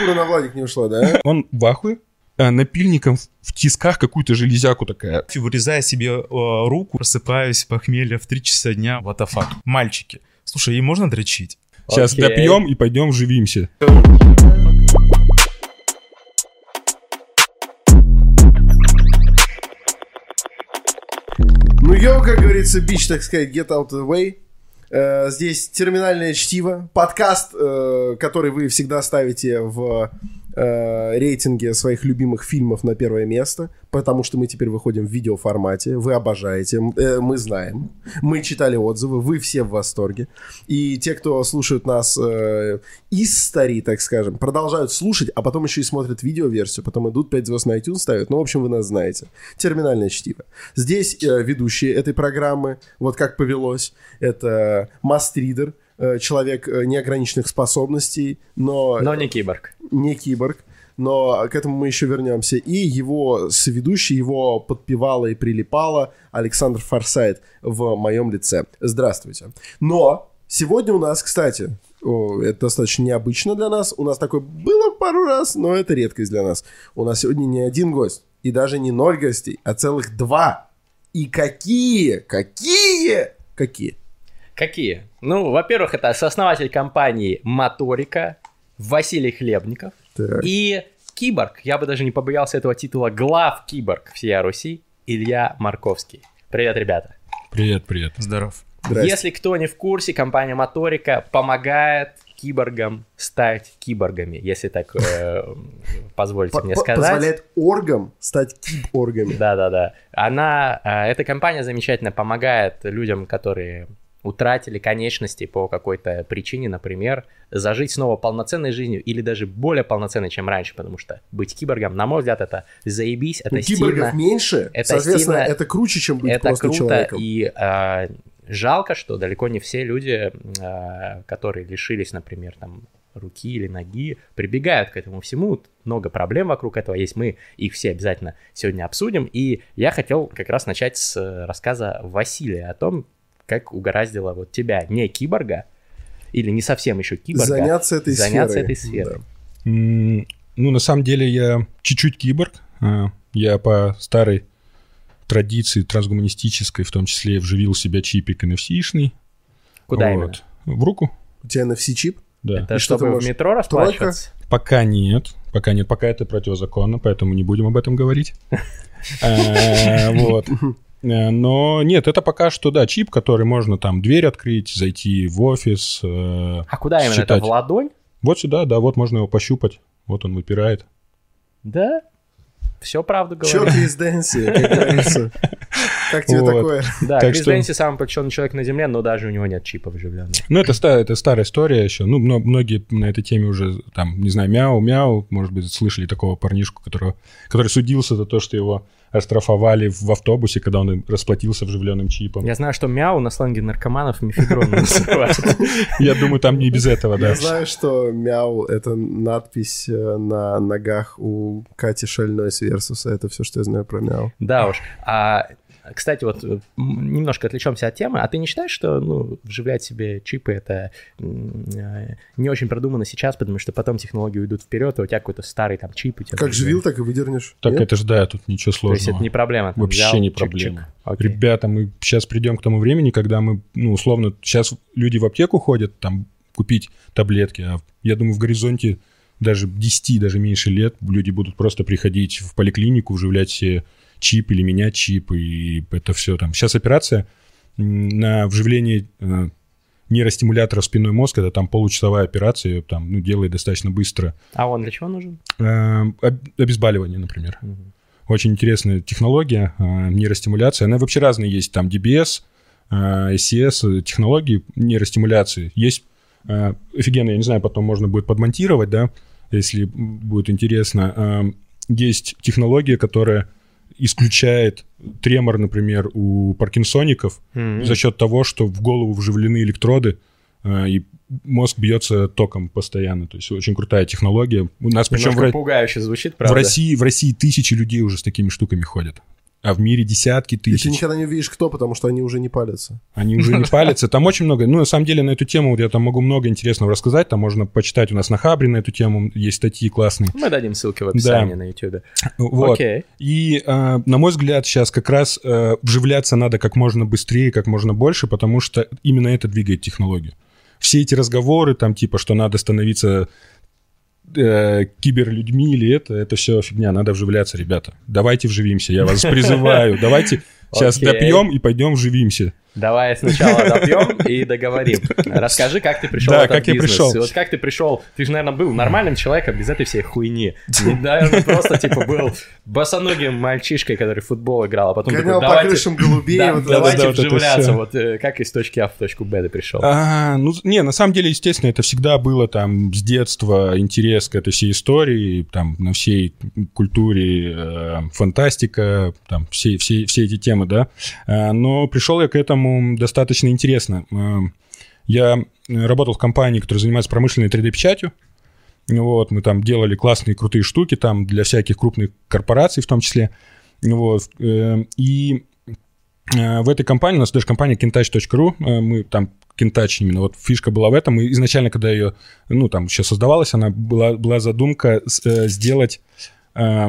шкура на Владик не ушла, да? Он в ахуе, а напильником в тисках какую-то железяку такая. Вырезая себе э, руку, просыпаюсь похмелья в 3 часа дня. What the fuck? Мальчики. Слушай, ей можно дрочить? Сейчас Окей. допьем и пойдем вживимся. Ну, йоу, как говорится, бич, так сказать, get out of the way. Э, Здесь терминальное чтиво, подкаст, э, который вы всегда ставите в э, рейтинге своих любимых фильмов на первое место, потому что мы теперь выходим в видеоформате, вы обожаете, э, мы знаем, мы читали отзывы, вы все в восторге, и те, кто слушают нас э, из стари, так скажем, продолжают слушать, а потом еще и смотрят видеоверсию, потом идут 5 звезд на iTunes ставят, ну, в общем, вы нас знаете. Терминальное чтиво. Здесь э, ведущие этой программы, вот как повелось, это мастридер, человек э, неограниченных способностей, но, Но не киборг. не киборг, но к этому мы еще вернемся. И его соведущий, его подпевала и прилипала Александр Форсайт в моем лице. Здравствуйте. Но сегодня у нас, кстати, это достаточно необычно для нас. У нас такое было пару раз, но это редкость для нас. У нас сегодня не один гость, и даже не ноль гостей, а целых два. И какие? Какие? Какие? Какие? Ну, во-первых, это сооснователь компании Моторика Василий Хлебников Так. и киборг, я бы даже не побоялся этого титула, глав киборг всея Руси Илья Марковский. Привет, ребята. Привет, привет. Здоров. Здрасте. Если кто не в курсе, компания Моторика помогает киборгам стать киборгами, если так э, позволите По- мне сказать. Позволяет оргам стать киборгами. Да, да, да. Она, э, эта компания замечательно помогает людям, которые утратили конечности по какой-то причине, например, зажить снова полноценной жизнью или даже более полноценной, чем раньше, потому что быть киборгом, на мой взгляд, это заебись, это Ну, киборгов стильно, меньше, Это соответственно, стильно. это круче, чем быть это просто круто, человеком. и э, жалко, что далеко не все люди, э, которые лишились, например, там руки или ноги, прибегают к этому всему. Много проблем вокруг этого есть. Мы их все обязательно сегодня обсудим. И я хотел как раз начать с рассказа Василия о том, как угораздило вот тебя, не киборга, или не совсем еще киборга, заняться этой заняться сферой. этой сферой. Да. Ну, на самом деле, я чуть-чуть киборг. А, Я по старой традиции трансгуманистической, в том числе, вживил в себя чипик NFC-шный. Куда Вот. В руку, У тебя NFC-чип? да. именно? Это И что чтобы в можешь? метро расплачиваться? Пока нет. Пока нет, пока это противозаконно, поэтому не будем об этом говорить. А, Вот. Э, Но нет, это пока что, да, чип, который можно там дверь открыть, зайти в офис. э, А куда именно? Это считать. в ладонь? Вот сюда, да, вот можно его пощупать. Вот он выпирает. Да. Все правду говорю. Крис Дэнси, как говорится. Как тебе Вот. такое? Да, Так Крис что- Дэнси самый прокачанный человек на Земле, но даже у него нет чипа вживленного. Ну, это, ста- это старая история еще. Ну, мно- многие на этой теме уже, там, не знаю, мяу-мяу, может быть, слышали такого парнишку, которого, который судился за то, что его оштрафовали в автобусе, когда он расплатился вживленным чипом. Я знаю, что мяу на сленге наркоманов мифедрон называют. Я думаю, там не без этого, да. Я знаю, что мяу — это надпись э, на ногах у Кати Шальной с Версуса. Это все, что я знаю про мяу. Да уж. А, кстати, вот м, немножко отвлечемся от темы. А ты не считаешь, что ну, вживлять себе чипы это э, не очень продумано сейчас, потому что потом технологии уйдут вперед, и у тебя какой-то старый там чип. у тебя Как даже- живил, так и выдернешь. Так Нет? это же, да, тут ничего То есть сложного. это не проблема. там Вообще взял, не чик-чик. проблема. Окей. Ребята, мы сейчас придем к тому времени, когда мы, ну, условно, сейчас люди в аптеку ходят, там, купить таблетки, а я думаю, в горизонте даже 10, даже меньше лет люди будут просто приходить в поликлинику, вживлять себе чип или менять чип, и это все там. Сейчас операция на вживление э, нейростимулятора в спинной мозг, это там получасовая операция, там, ну, делает достаточно быстро. А он для чего нужен? Э, об- обезболивание, например. Мгм. Очень интересная технология э, нейростимуляции. Она вообще разные есть. Там DBS, SCS, технологии нейростимуляции. Есть офигенно, я не знаю, потом можно будет подмонтировать, да, если будет интересно. Есть технология, которая исключает тремор, например, у паркинсоников М. за счет того, что в голову вживлены электроды, э, и мозг бьется током постоянно. То есть очень крутая технология. У нас причем в, пугающе звучит, в правда? России, в России тысячи людей уже с такими штуками ходят. А в мире десятки И ты тысяч. никогда не увидишь, кто, потому что они уже не палятся. Они уже не палятся. Там очень много. Ну, на самом деле, на эту тему я там могу много интересного рассказать. Там можно почитать у нас на Хабре на эту тему. Есть статьи классные. Мы дадим ссылки в описании на YouTube. Вот. Окей. И, э, на мой взгляд, сейчас как раз э, вживляться надо как можно быстрее, как можно больше, потому что именно это двигает технологию. Все эти разговоры, там, типа, что надо становиться э, киберлюдьми или это, это все фигня, надо вживляться, ребята. Давайте вживимся, я вас призываю. Давайте сейчас допьем и пойдем вживимся. Давай сначала допьем и договорим. Расскажи, как ты пришел Да, в этот как я бизнес. пришел. Вот как ты пришел? Ты же, наверное, был нормальным человеком без этой всей хуйни. Не, Наверное, просто, типа, был босоногим мальчишкой, который в футбол играл, а потом такой, Гонял по давайте, крышам голубей. да, вот давайте да, вот это вживляться. всё. Вот э, как из точки А в точку Б ты пришел? А, ну, не, на самом деле, естественно, это всегда было там с детства интерес к этой всей истории, там, на всей культуре, э, фантастика, там, все, все, все эти темы, да. А, но пришел я к этому достаточно интересно. Э, Я работал в компании, которая занимается промышленной 3D-печатью. Вот, мы там делали классные, крутые штуки там для всяких крупных корпораций в том числе. Вот, э, и Э, в этой компании, у нас даже компания kintouch.ru, э, мы там Kintouch именно, вот фишка была в этом, и изначально, когда ее, ну, там еще создавалась, она была, была задумка э, сделать э,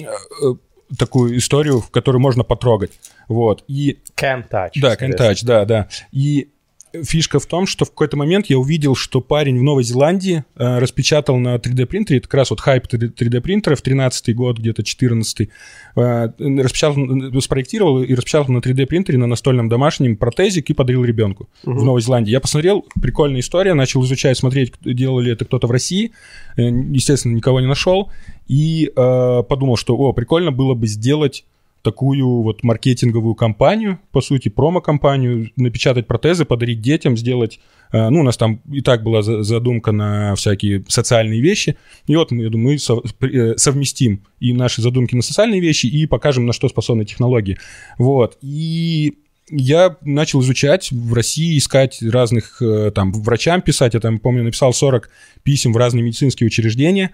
э, такую историю, в которую можно потрогать, вот, и Can touch. да, соответственно. Kentouch, да, да. И фишка в том, что в какой-то момент я увидел, что парень в Новой Зеландии э, распечатал на 3D принтере, это как раз вот хайп 3D принтеров, 13 год, где-то 14 э, распечатал, э, спроектировал и распечатал на 3D принтере на настольном домашнем протезик и подарил ребенку в Новой Зеландии. Я посмотрел, прикольная история, начал изучать, смотреть, кто- делал ли это кто-то в России, Э, естественно, никого не нашел, и э, подумал, что, о, прикольно было бы сделать такую вот маркетинговую кампанию, по сути, промо-компанию, напечатать протезы, подарить детям, сделать... э, Ну, у нас там и так была за- задумка на всякие социальные вещи. И вот, я думаю, мы э, совместим и наши задумки на социальные вещи, и покажем, на что способны технологии. Вот. И я начал изучать в России, искать разных, э, там, врачам писать. Я там, помню, написал 40 писем в разные медицинские учреждения.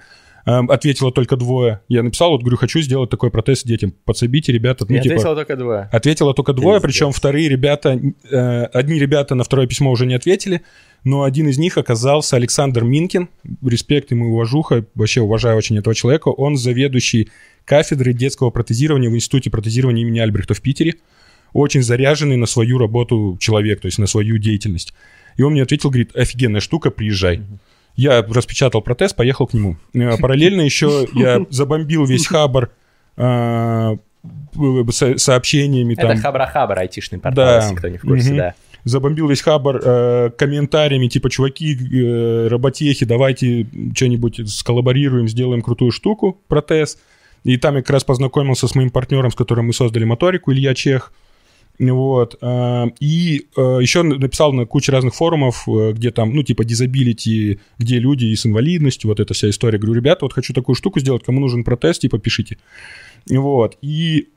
Эм, Ответило только двое. Я написал, вот говорю, хочу сделать такой протез детям. Подсобите, ребята. Ну, типа, ответил только два. Ответило только двое, Пиздец. причем вторые ребята, э, одни ребята на второе письмо уже не ответили, но один из них оказался Александр Минкин. Респект ему и уважуха, вообще уважаю очень этого человека. Он заведующий кафедрой детского протезирования в Институте протезирования имени Альбрехта в Питере. Очень заряженный на свою работу человек, то есть на свою деятельность. И он мне ответил, говорит, офигенная штука, приезжай. Я распечатал протез, поехал к нему. Э, Параллельно еще я забомбил весь хабар э, со- сообщениями. Это Хабра-Хабр, айтишный портал, если кто не в курсе, да. забомбил весь хабар э, комментариями, типа, чуваки, э, работехи, давайте что-нибудь сколлаборируем, сделаем крутую штуку, протез. И там я как раз познакомился с моим партнером, с которым мы создали моторику, Илья Чех. Вот. э, И э, еще написал на кучу разных форумов, э, где там, ну, типа, дизабилити, где люди и с инвалидностью, вот эта вся история. Говорю, ребята, вот хочу такую штуку сделать, кому нужен протез, типа, пишите. Вот. И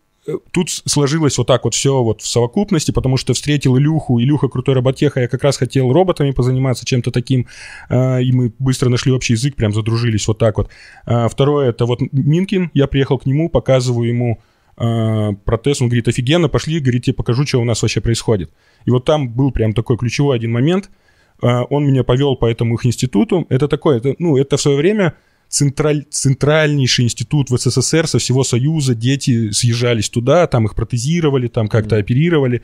тут сложилось вот так вот все вот в совокупности, потому что встретил Илюху, Илюха крутой роботеха, я как раз хотел роботами позаниматься, чем-то таким, и мы быстро нашли общий язык, прям задружились вот так вот. Второе, это вот Минкин, я приехал к нему, показываю ему протез, он говорит, офигенно, пошли, говорит, тебе покажу, что у нас вообще происходит. И вот там был прям такой ключевой один момент, А, он меня повел по этому их институту, это такое, это, ну, это в свое время централь, центральнейший институт в СССР со всего Союза, дети съезжались туда, там их протезировали, там как-то оперировали,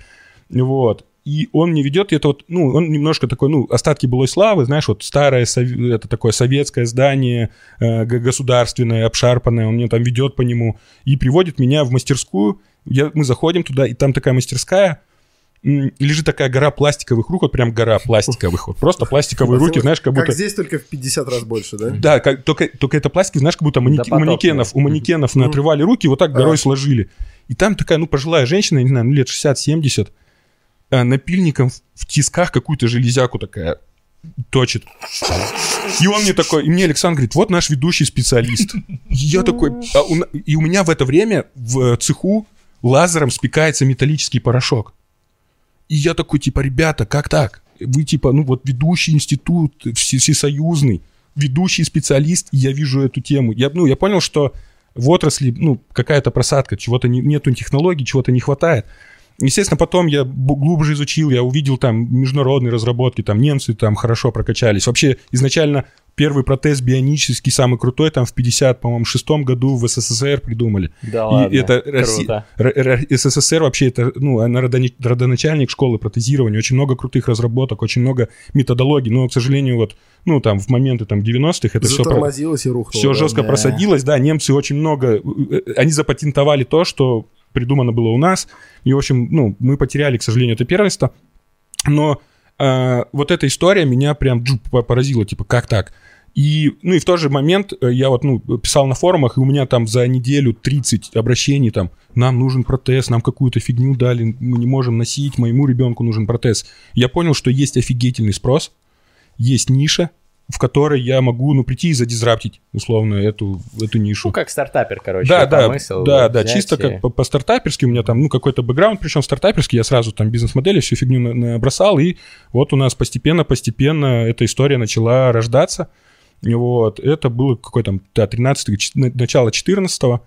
вот. И он не ведет, это вот, ну, он немножко такой, ну, остатки былой славы, знаешь, вот старое, это такое советское здание, э, государственное, обшарпанное, он мне там ведет по нему и приводит меня в мастерскую, я, мы заходим туда, и там такая мастерская, лежит такая гора пластиковых рук, вот прям гора пластиковых, вот просто пластиковые руки, знаешь, как будто... Как здесь, только в 50 раз больше, да? Да, как- только, только это пластик, знаешь, как будто манеки- у Допотопные. манекенов, у манекенов наотрывали руки, вот так горой сложили. И там такая, ну, пожилая женщина, не знаю, ну, лет 60-70, а, напильником в- тисках какую-то железяку такая точит. И он мне такой, и мне Александр говорит, вот наш ведущий специалист. Я такой, а у и у меня в это время в цеху лазером спекается металлический порошок. И я такой, типа, ребята, как так? Вы, типа, ну вот ведущий институт все- всесоюзный, ведущий специалист, и я вижу эту тему. Я, ну, я понял, что в отрасли, ну, какая-то просадка, чего-то не, нету технологий, чего-то не хватает. Естественно, потом я глубже изучил, я увидел там международные разработки, там немцы там хорошо прокачались. Вообще изначально первый протез бионический, самый крутой, там в 50, по-моему, шестом году в СССР придумали. Да И ладно, это Росси-. Р- Р- СССР вообще это, ну, она родоначальник школы протезирования, очень много крутых разработок, очень много методологий, но, к сожалению, вот, ну, там, в моменты там 90-х это все Затормозилось и рухнуло. все да. жестко Да. просадилось, да, немцы очень много, э, э, они запатентовали то, что придумано было у нас, и, в общем, ну, мы потеряли, к сожалению, это первенство, но э, вот эта история меня прям джу, по- поразила, типа, как так? И, ну, и в тот же момент э, я вот, ну, писал на форумах, и у меня там за неделю 30 обращений, там, нам нужен протез, нам какую-то фигню дали, мы не можем носить, моему ребенку нужен протез. Я понял, что есть офигительный спрос, есть ниша, в которой я могу, ну, прийти и задизраптить, условно, эту, эту нишу. Ну, как стартапер, короче. Да, да, помысел да, да, чисто и- как по- по-стартаперски у меня там, ну, какой-то бэкграунд, причем стартаперский, я сразу там бизнес-модели, всю фигню на- набросал, и вот у нас постепенно-постепенно эта история начала рождаться. Вот, это было какой там, да, 13 начало 14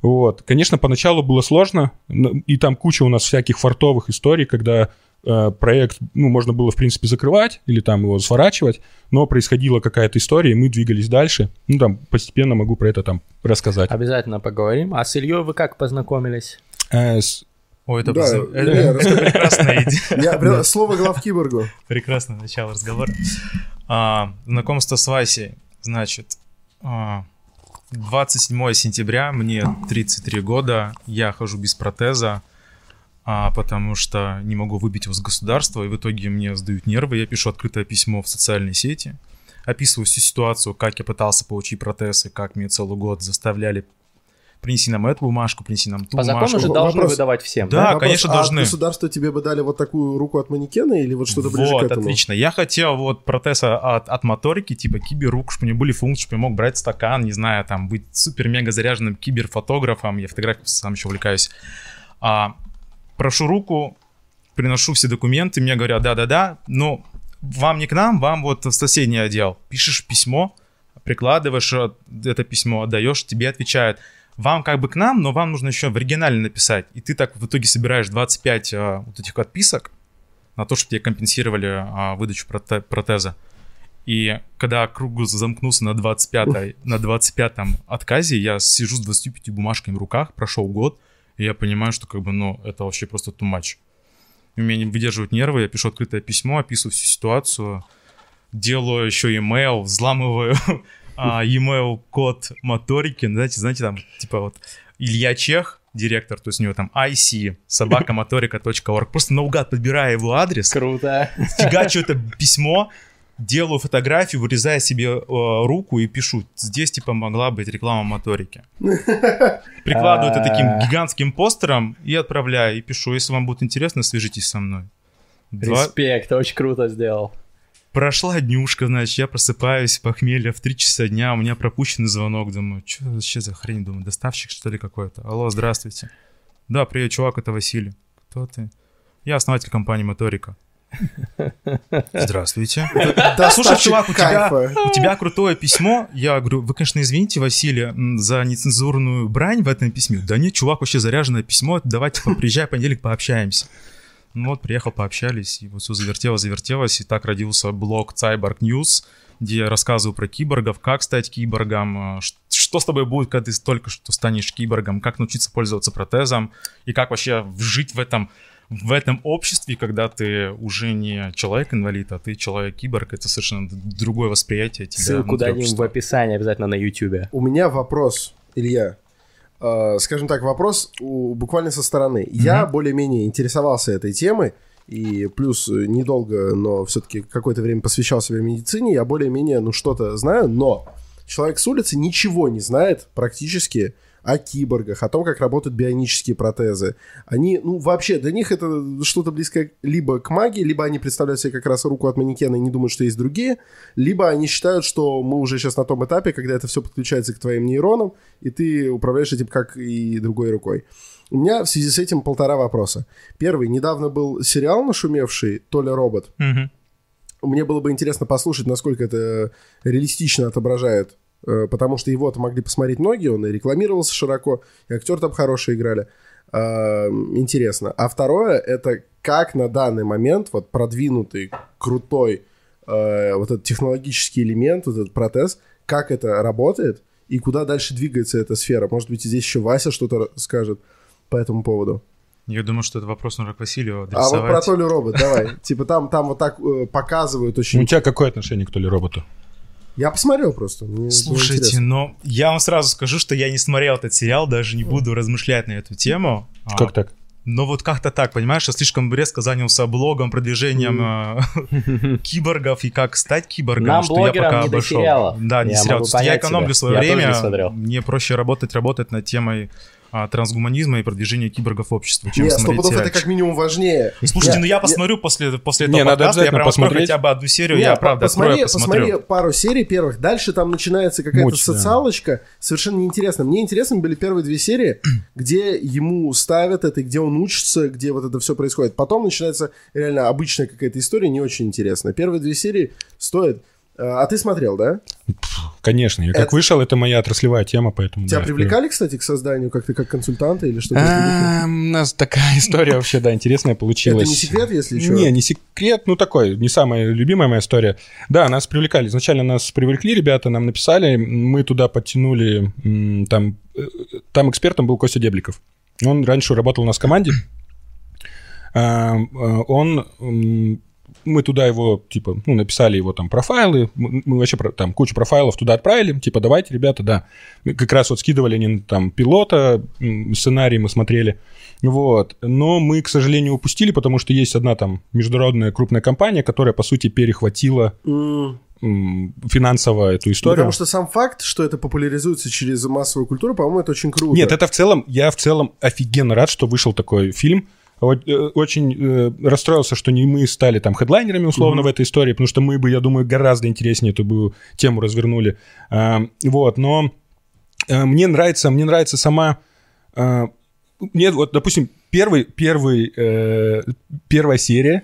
Вот, конечно, поначалу было сложно, но- и там куча у нас всяких фартовых историй, когда проект, ну, можно было, в принципе, закрывать или там его сворачивать, но происходила какая-то история, и мы двигались дальше. Ну, там, постепенно могу про это там рассказать. Обязательно поговорим. А с Ильей вы как познакомились? Э, с- Ой, это, Да, Илья, это- расскажи. это прекрасная идея. Слово главкиборгу. Прекрасное начало разговора. А, знакомство с Васей. Значит, а, 27 сентября, мне 33 года, я хожу без протеза, а, потому что не могу выбить его с государства, и в итоге мне сдают нервы. Я пишу открытое письмо в социальной сети, описываю всю ситуацию, как я пытался получить протез, и как мне целый год заставляли принеси нам эту бумажку, принеси нам ту По закону бумажку. же должны Вопрос. выдавать всем. Да, Вопрос, конечно, а должны. государство тебе бы дали вот такую руку от манекена или вот что-то ближе вот, к этому? отлично. Я хотел вот протез от, от моторики, типа киберрук, чтобы у меня были функции, чтобы я мог брать стакан, не знаю, там, быть супер-мега заряженным киберфотографом, я фотографией сам еще увлекаюсь. А, прошу руку, приношу все документы, мне говорят, да-да-да, но вам не к нам, вам вот в соседний отдел. Пишешь письмо, прикладываешь это письмо, отдаешь, тебе отвечают. Вам как бы к нам, но вам нужно еще в оригинале написать. И ты так в итоге собираешь 25 а, вот этих отписок на то, чтобы тебе компенсировали а, выдачу проте- протеза. И когда круг замкнулся на 25 на 25-м отказе, я сижу с 25 бумажками в руках, прошел год, и я понимаю, что как бы, ну, это вообще просто too much. У меня не выдерживают нервы, я пишу открытое письмо, описываю всю ситуацию, делаю еще email, взламываю а, email код моторики, знаете, знаете, там, типа вот Илья Чех, директор, то есть у него там IC, собакамоторика.орг, просто наугад подбираю его адрес, Круто. фигачу это письмо, делаю фотографию, вырезаю себе э, руку и пишу, здесь типа могла быть реклама моторики. Прикладываю это таким гигантским постером и отправляю, и пишу, если вам будет интересно, свяжитесь со мной. Два- Респект, очень круто сделал. Прошла днюшка, значит, я просыпаюсь, похмелье в 3 часа дня, у меня пропущенный звонок, думаю, что вообще за хрень, думаю, доставщик что ли какой-то? Алло, здравствуйте. Да, привет, чувак, это Василий. Кто ты? Я основатель компании Моторика. Здравствуйте. Да, Слушай, чувак, у тебя, у тебя крутое письмо. Я говорю, вы, конечно, извините, Василий, за нецензурную брань в этом письме. Да нет, чувак, вообще заряженное письмо. Давайте типа, приезжай понедельник, пообщаемся. Ну вот, приехал, пообщались, и вот все завертелось, завертелось, и так родился блог Cyborg News, где я рассказываю про киборгов, как стать киборгом, э, что с тобой будет, когда ты только что станешь киборгом, как научиться пользоваться протезом, и как вообще жить в этом, в этом обществе, когда ты уже не человек-инвалид, а ты человек-киборг, это совершенно другое восприятие тебя. Ссылку дадим в описании обязательно на ютубе. У меня вопрос, Илья. Э, скажем так, вопрос у- буквально со стороны. Я более-менее интересовался этой темой, и плюс э, недолго, но все-таки какое-то время посвящал себя медицине, я более-менее, ну, что-то знаю, но человек с улицы ничего не знает практически о киборгах, о том, как работают бионические протезы. Они, ну, вообще, для них это что-то близкое либо к магии, либо они представляют себе как раз руку от манекена и не думают, что есть другие, либо они считают, что мы уже сейчас на том этапе, когда это все подключается к твоим нейронам, и ты управляешь этим как и другой рукой. У меня в связи с этим полтора вопроса. Первый. Недавно был сериал нашумевший «Толя робот». Мгм. Мне было бы интересно послушать, насколько это реалистично отображает потому что его-то могли посмотреть многие, он и рекламировался широко, и актер там хорошие играли. Э, Интересно. А второе, это как на данный момент вот продвинутый, крутой э, вот этот технологический элемент, вот этот протез, как это работает и куда дальше двигается эта сфера. Может быть, здесь еще Вася что-то скажет по этому поводу. Я думаю, что это вопрос нужно к Василию А вот адресовать. про Толю робот, давай. Типа там, там вот так э, показывают У очень... тебя какое отношение к то ли роботу? Я посмотрел просто. мне Слушайте, но я вам сразу скажу, что я не смотрел этот сериал, даже не буду размышлять на эту тему. А, Как так? Но вот как-то так, понимаешь, я слишком резко занялся блогом, продвижением э, киборгов и как стать киборгом, Нам, что я пока не до обошел. сериалов. Да, не Я сериал. Я экономлю свое Я тоже время. не смотрел. Мне проще работать, работать над темой а, трансгуманизма и продвижения киборгов в обществе, чем Нет, смотреть пудов это как минимум важнее. Слушайте, Я- ну я посмотрю после, после Не, этого надо подкаста, я прям посмотреть. хотя бы одну серию, Не, я по- правда посмотри, открою, посмотрю. посмотри пару серий первых. Дальше там начинается какая-то да. социалочка. Совершенно неинтересно. Мне интересны были первые две серии, где ему ставят это, где он учится, где вот это все происходит. Потом начинается реально обычная какая-то история, не очень интересная. Первые две серии стоят. А ты смотрел, да? Конечно, я как Это- вышел, это моя отраслевая тема, поэтому... Тебя да, привлекали, кстати, к созданию как-то как консультанта или что-то? А, У нас такая история вообще, да, интересная Это получилась. не секрет, если что? Не, не секрет, ну такой, не самая любимая моя история. Да, нас привлекали. Изначально нас привлекли ребята, нам написали, мы туда подтянули, там, э, там экспертом был Костя Дебликов. Он раньше работал у нас в команде. Он, мы туда его, типа, ну, написали его там профайлы, мы мы вообще про- там кучу профайлов туда отправили, типа, давайте, ребята, да. Мы Как раз вот скидывали они там пилота, сценарий мы смотрели. Вот. Но мы, к сожалению, упустили, потому что есть одна там международная крупная компания, которая, по сути, перехватила м, финансово эту историю. Потому что сам факт, что это популяризуется через массовую культуру, по-моему, это очень круто. Нет, это в целом, я в целом офигенно рад, что вышел такой фильм. Э, Очень э, расстроился, что не мы стали там хедлайнерами условно в этой истории, потому что мы бы, я думаю, гораздо интереснее эту бы тему развернули. А, Вот, но э, мне нравится, мне нравится сама... э, Мне вот, допустим, первый, первый, первая серия,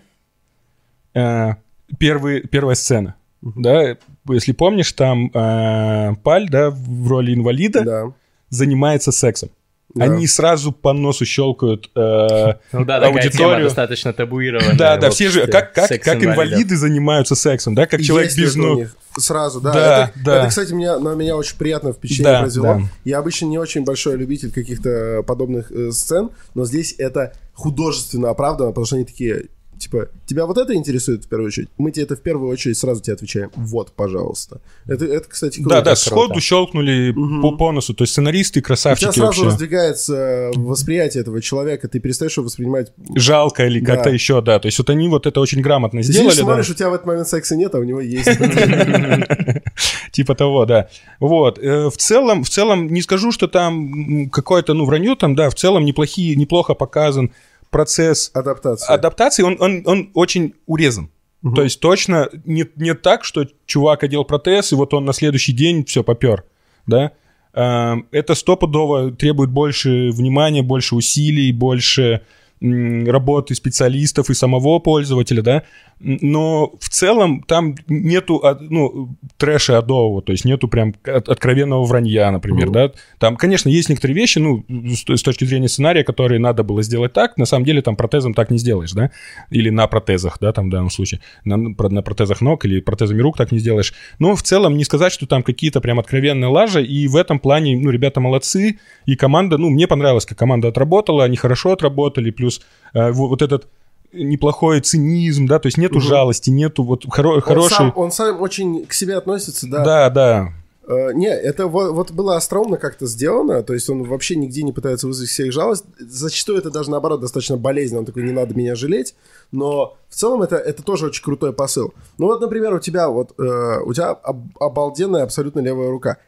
э, первый, первая сцена, да, если помнишь, там Паль, да, в роли инвалида, Да. занимается сексом. Да. Они сразу по носу щелкают э, Ну да, такая тема аудиторию. достаточно табуированная. Да, да, все же, как, как, как инвалиды занимаются сексом, да, как И человек есть без ног. них Сразу, да. Да, это, да. это, кстати, меня, на меня очень приятное впечатление Да, произвело. да. Я обычно не очень большой любитель каких-то подобных э, сцен, но здесь это художественно оправдано, потому что они такие, типа, тебя вот это интересует в первую очередь? Мы тебе это в первую очередь сразу тебе отвечаем. Вот, пожалуйста. Это, это кстати, круто. Да, да, круто. сходу щелкнули по, по носу. То есть сценаристы У тебя красавчики сразу вообще. раздвигается восприятие этого человека, ты перестаешь его воспринимать... Жалко или Да. как-то еще, да. То есть вот они вот это очень грамотно Здесь сделали. да. смотришь, у тебя в этот момент секса нет, а у него есть. Типа того, да. Вот. Э, В целом, в целом, не скажу, что там какое-то, ну, вранье там, да, в целом неплохие, неплохо показан процесс Адаптация. адаптации, он, он, он очень урезан. То есть точно не, не так, что чувак одел протез, и вот он на следующий день все попер, да. А, Это стопудово требует больше внимания, больше усилий, больше работы специалистов и самого пользователя, да. Но в целом там нету а, ну, трэша адового, то есть нету прям от- откровенного вранья, например, да. Там, конечно, есть некоторые вещи, ну, с, точки зрения сценария, которые надо было сделать так, на самом деле там протезом так не сделаешь, да, или на протезах, да, там в данном случае, на, на протезах ног или протезами рук так не сделаешь. Но в целом не сказать, что там какие-то прям откровенные лажи, и в этом плане, ну, ребята молодцы, и команда, ну, мне понравилось, как команда отработала, они хорошо отработали, плюс э, во- вот этот неплохой цинизм, да, то есть нету Мгм. жалости, нету вот хоро- Он хороший... сам, он сам очень к себе относится, да. Да, да. Э, не, это вот, вот было остроумно как-то сделано, то есть он вообще нигде не пытается вызвать всех жалость. Зачастую это даже наоборот достаточно болезненно, он такой, не надо меня жалеть, но в целом это, это тоже очень крутой посыл. Ну вот, например, у тебя вот, э, у тебя об- обалденная абсолютно левая рука.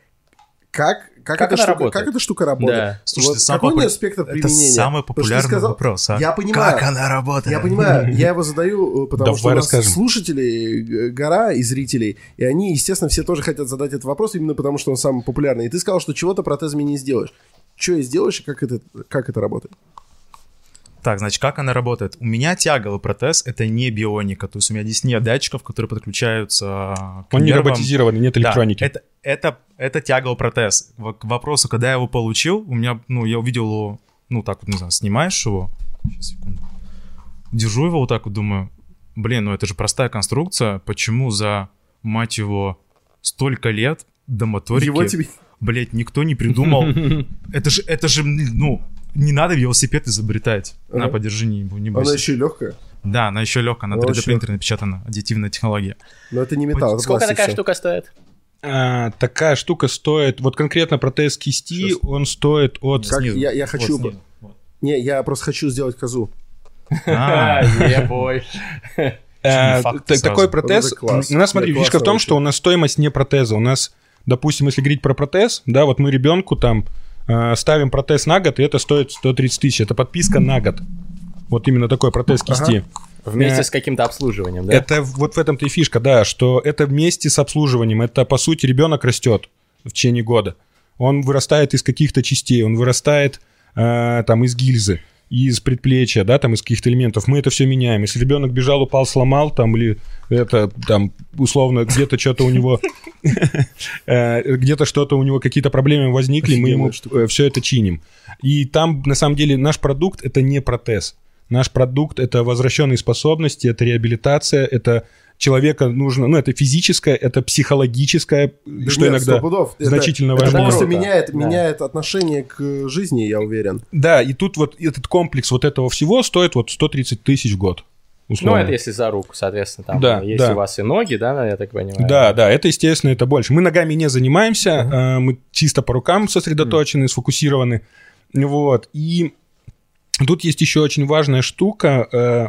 Как, как, Как эта штука, работает? как эта штука работает? Да. Слушайте, Вот самый какой у нее спектр Это применения? самый что ты популярный сказал- вопрос, а? Я понимаю. Как она работает? Я понимаю, я его задаю, э, потому Давай что у нас расскажем. слушателей э, гора и зрителей, и они, естественно, все тоже хотят задать этот вопрос, именно потому что он самый популярный. И ты сказал, что чего-то протезами не сделаешь. Что и сделаешь, и как это, как это работает? Так, значит, как она работает? У меня тяговый протез — это не бионика, то есть у меня здесь нет датчиков, которые подключаются к Он не нервам. роботизированный, нет Да, электроники. это, это, это тяговый протез. К вопросу, когда я его получил, у меня, ну, я увидел его, ну, так вот, не знаю, снимаешь его, сейчас, секунду, держу его вот так вот, думаю, блин, ну это же простая конструкция, почему за, мать его, столько лет до моторики, Его тебе... блядь, никто не придумал. Это же, это же, ну, не надо велосипед изобретать. На, подержи, не, не Она бойся. еще и легкая. Да, она еще легкая, на Ну, 3D вообще. принтере напечатана, аддитивная технология. Но это не металл, это Сколько такая штука стоит? А, такая штука стоит, вот конкретно протез кисти, Сейчас. он стоит от... Как Снизу. я- я Вот хочу снизу. Вот. Не, я просто хочу сделать козу. А, ебой. Э. Такой протез. класс. У нас, смотри, фишка в том, что у нас стоимость не протеза. У нас, допустим, если говорить про протез, да, вот мы ребенку там э, ставим протез на год, и это стоит 130 тысяч. Это подписка на год. Вот именно такой протез кисти. Вместе Э, с каким-то обслуживанием, да? Это вот в этом-то и фишка, да, что это вместе с обслуживанием. Это, по сути, ребенок растет в течение года. Он вырастает из каких-то частей, он вырастает э, там из гильзы, из предплечья, да, там из каких-то элементов. Мы это все меняем. Если ребенок бежал, упал, сломал, там, или это, там, условно, где-то что-то у него, э, где-то что-то у него, какие-то проблемы возникли, мы ему Офигенная все это чиним. И там, на самом деле, наш продукт — это не протез. Наш продукт — это возвращенные способности, это реабилитация, это человека нужно, ну, это физическое, это психологическое, Да что нет, иногда пудов. Это- значительно это важнее. просто Круто. меняет, Да. меняет отношение к жизни, я уверен. Да, и тут вот этот комплекс вот этого всего стоит вот 130 тысяч в год. Ну, Условно. это если за руку, соответственно, там Да, есть да. у вас и ноги, да, я так понимаю? Да, да, это, естественно, это больше. Мы ногами не занимаемся, э, мы чисто по рукам сосредоточены, сфокусированы. Вот. И тут есть еще очень важная штука. э,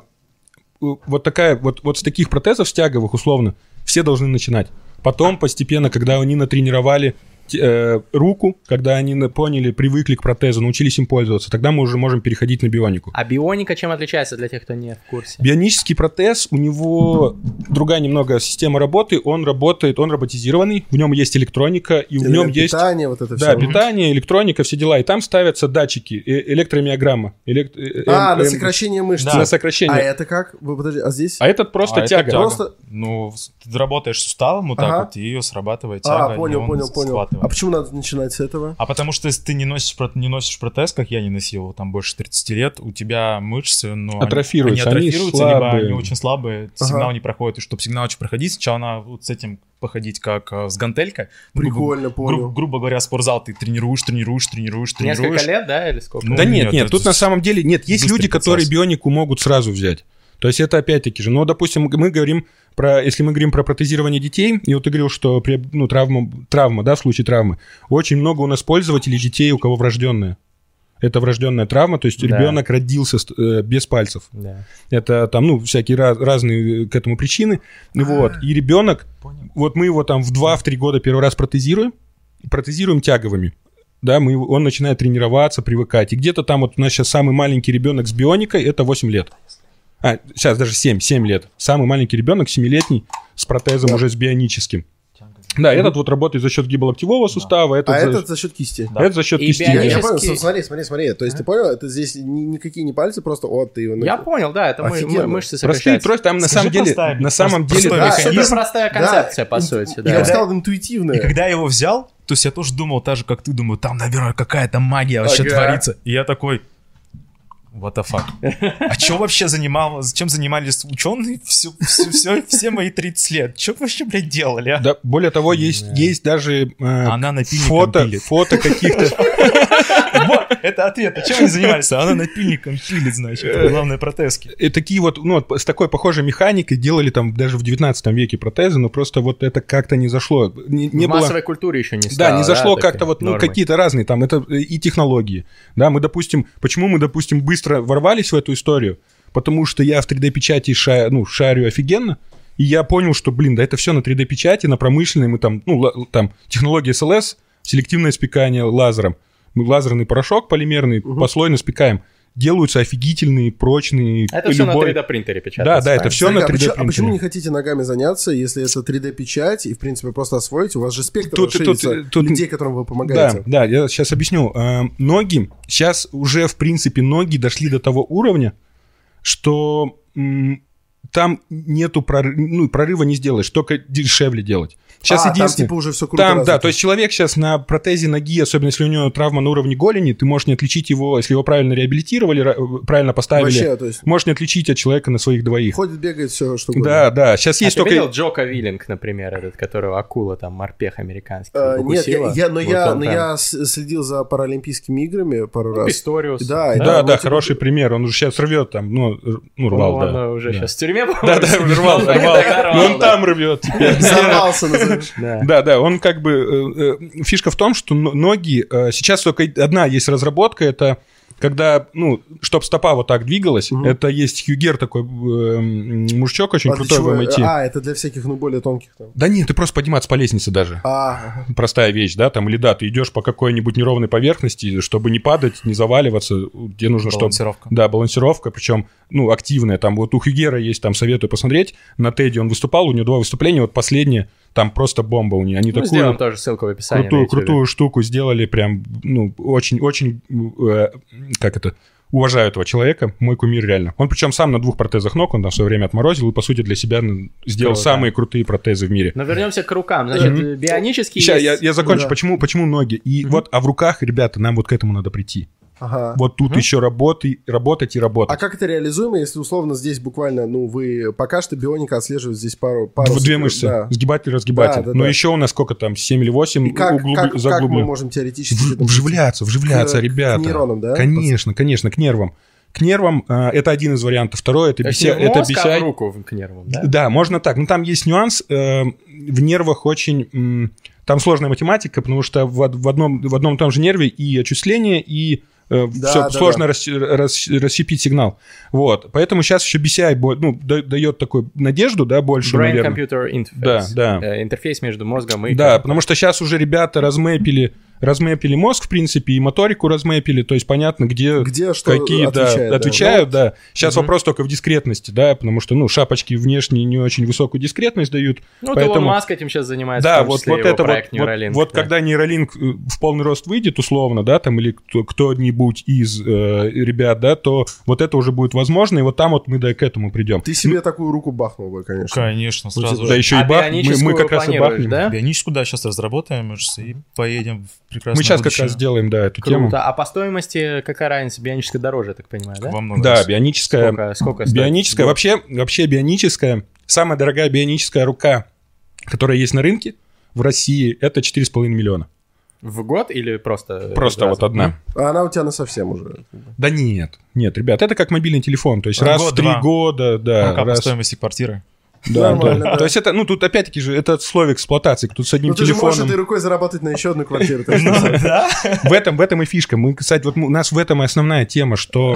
Вот такая, вот, вот с таких протезов стяговых, условно, все должны начинать. Потом постепенно, когда они натренировали э, руку, когда они поняли, привыкли к протезу, научились им пользоваться, тогда мы уже можем переходить на бионику. А бионика чем отличается для тех, кто не в курсе? Бионический протез, у него другая немного система работы, он работает, он роботизированный, в нем есть электроника, и в нем есть питания, вот это да, все. питание, электроника, все дела, и там ставятся датчики, э- электромиограмма. элек- э- А, эм- на сокращение мышц. на сокращение. А А, это как? Вы подожди, а здесь? этот просто А это тяга. тяга. Просто- Ну, ты работаешь суставом вот так Ага. вот, и ее срабатывает тяга. А, понял, он понял, понял. Схватывает. А почему надо начинать с этого? А потому что если ты не носишь, не носишь протез, как я не носил, там больше 30 лет, у тебя мышцы, ну, они- Атрофируются, они, они атрофируются, либо слабые. они очень слабые, Ага. сигнал не проходит. И чтобы сигнал очень проходить, сначала надо вот с этим походить как э, с гантелькой. Ну, грубо- Прикольно, гру- понял. грубо говоря, спортзал ты тренируешь, тренируешь, тренируешь, тренируешь. Несколько лет, да, или сколько? Ну, Да нет, нет, нет, это тут на самом деле нет. Есть быстрый люди, которые бионику могут сразу взять. То есть это опять-таки же, ну, допустим, мы говорим про, если мы говорим про протезирование детей, и вот ты говорил, что при, ну, травма, травма, да, в случае травмы, очень много у нас пользователей детей, у кого врожденная. Это врожденная травма, то есть Да. ребенок родился э, без пальцев. Да. Это там, ну, всякие раз- разные э, к этому причины. Вот. И ребенок, вот мы его там в 2-3 года первый раз протезируем, протезируем тяговыми. Да, мы, он начинает тренироваться, привыкать. И где-то там вот у нас сейчас самый маленький ребенок с бионикой, это 8 лет. А, сейчас даже 7, 7 лет. Самый маленький ребенок, 7-летний, с протезом уже с бионическим. Да, этот вот работает за счет гиболоктевого сустава, этот, А за, этот за счет кисти. этот за счет И кисти. Я, я Бионический- понял, смотри, смотри, смотри. То есть ты понял, это здесь ни- никакие не пальцы, просто вот ты его... Я понял, да, это мы- Офигенно. мы- мышцы Простые сокращаются. трости, там на самом деле, простая- на самом деле, Да, механизм. Простая Да, концепция, по сути, Я бы да. сказал, И интуитивная. когда я его взял, то есть я тоже думал так же, как ты, думаю, там, наверное, какая-то магия вообще творится. И я такой, what the fuck? А чем вообще занимал, чем занимались ученые все, все, все, все мои 30 лет? Что вообще, блядь, делали, а? Да, более того, есть, есть даже э, Она фото, пилит. фото каких-то... Вот, это ответ. А чем они занимались? Она напильником пилит, значит, главные протезки. И такие вот, ну, с такой похожей механикой делали там даже в 19 веке протезы, но просто вот это как-то не зашло. Не, не в было... массовой культуре еще не стало. Да, не зашло как-то вот, ну, какие-то разные там, это э, и технологии. Да, мы, допустим, почему мы, допустим, быстро ворвались в эту историю? Потому что я в 3D-печати ша, ну, шарю офигенно, и я понял, что, блин, да это все на 3D-печати, на промышленной, мы там, ну, там, технология SLS, селективное спекание лазером. Мы лазерный порошок полимерный послойно спекаем. Делаются офигительные, прочные. Это все любой- на 3D принтере Да, печатается. да, это правильно? все Смотри, на а 3D почему- А почему принтере. не хотите ногами заняться, если это 3D-печать, и, в принципе, просто освоить? У вас же спектр Тут- тут- тут- людей, которым вы Да, помогаете. да, я сейчас объясню. Э, Ноги, сейчас уже, в принципе, ноги дошли до того уровня, что там нету прорыва, ну, прорыва не сделаешь, только дешевле делать. Сейчас а, там единственное... типа уже все круто Там, да, развито. то есть человек сейчас на протезе ноги, особенно если у него травма на уровне голени, ты можешь не отличить его, если его правильно реабилитировали, ра- правильно поставили, Вообще, то есть можешь не отличить от человека на своих двоих. ходит, бегает, все что угодно. Да, да, сейчас А есть ты только... видел Джока Виллинг, например, этот, которого акула, там, морпех американский, А, нет, я, я- но, Вот я, но там. я следил за паралимпийскими играми пару раз. Писториус. Да, Да, Да, да, вот хороший пример. Он уже сейчас рвет там, ну, ну рвал, он да. уже да. сейчас в тюрьме, Да, да, рвал, рвал. Но он там рвет теперь. Взорвался. Да. Да, да, он как бы... э, э, Фишка в том, что но- ноги... э, Сейчас только одна есть разработка, это когда, ну, чтоб стопа вот так двигалась, Мгм. это есть Хьюгер такой э, мужичок очень А крутой в MIT. А, это для всяких, ну, более тонких там. Да нет, ты просто подниматься по лестнице даже. А, Простая вещь, да, там, или да, ты идешь по какой-нибудь неровной поверхности, чтобы не падать, не заваливаться, где нужно, чтобы... Балансировка. Да, балансировка, причем, ну, активная. Там вот у Хюгера есть, там советую посмотреть. На Теди он выступал, у него два выступления, вот последнее, там просто бомба у них. Они Ну, такую тоже ссылку в описании. крутую, крутую штуку сделали, прям, ну, очень, очень, э, как это, уважаю этого человека, мой кумир реально. Он причем сам на двух протезах ног, он там в свое время отморозил и, по сути, для себя м, сделал Круто. самые крутые протезы в мире. Но вернемся к рукам. Значит, Мгм. бионические Сейчас, есть... я, я закончу. Да. Почему, почему ноги? И вот, а в руках, ребята, нам вот к этому надо прийти. Ага. Вот тут еще работай, работать и работать. А как это реализуемо, если условно здесь буквально, ну, вы пока что бионика отслеживает здесь пару... пару В две секунд, мышцы. да. Сгибатель, разгибатель. Да, да, Но да. еще у нас сколько там, 7 или 8 И как, углубли- как, как мы заглублен. можем теоретически... В- к вживляться, вживляться, К- к ребята. нейронам, да? Конечно, конечно, к нервам. К нервам а, это один из вариантов. Второй это, в это мозг, а руку к нервам, да? Да, можно так. Но там есть нюанс. э, в нервах очень... м, там сложная математика, потому что в одном, в одном и том же нерве и отчисление, и Да, все да, сложно рас- рас- расщепить сигнал. Вот. Поэтому сейчас еще BCI ну, да- дает такую надежду, да, наверное. Brain-computer interface. Да, да. Э, Интерфейс между мозгом и... Да, потому что сейчас уже ребята размэпили, размэпили мозг, в принципе, и моторику размэпили, то есть понятно, где, Где что какие, да, отвечает, да. отвечают, да. Сейчас Мгм. вопрос только в дискретности, да, потому что, ну, шапочки внешне не очень высокую дискретность дают. Ну, вот поэтому- Илон Маск этим сейчас занимается, Да, в том вот, числе вот его это вот, проект вот, Neuralink, вот да. когда нейролинк э, в полный рост выйдет, условно, да, там, или кто, кто-нибудь из э, ребят, да, то вот это уже будет возможно, и вот там вот мы да, к этому придем. Ты себе такую руку бахнул бы, конечно. Конечно, сразу Да же. еще А и бах, мы, мы как раз и бахнем. да? Бионическую, да, сейчас разработаем и поедем в прекрасное Мы сейчас как будущее. раз сделаем, да, эту тему. Круто. А по стоимости какая разница? Бионическая дороже, я так понимаю, да? Во много Да, раз. бионическая. Сколько, сколько стоит? Бионическая, вообще, вообще бионическая, самая дорогая бионическая рука, которая есть на рынке в России, это 4,5 миллиона. В год или просто? Просто разом? вот одна. А она у тебя на совсем уже. Да нет, нет, ребят, это как мобильный телефон, то есть А, раз в год, три два. года, да, Рука по раз, стоимости квартиры. Да, Нормально, да. да. То есть это, ну тут опять-таки же, это слово эксплуатации, тут с одним Ну ты же можешь телефоном. этой рукой заработать на еще одну квартиру. так что- В этом, в этом и фишка. Мы, кстати, вот у нас в этом и основная тема, что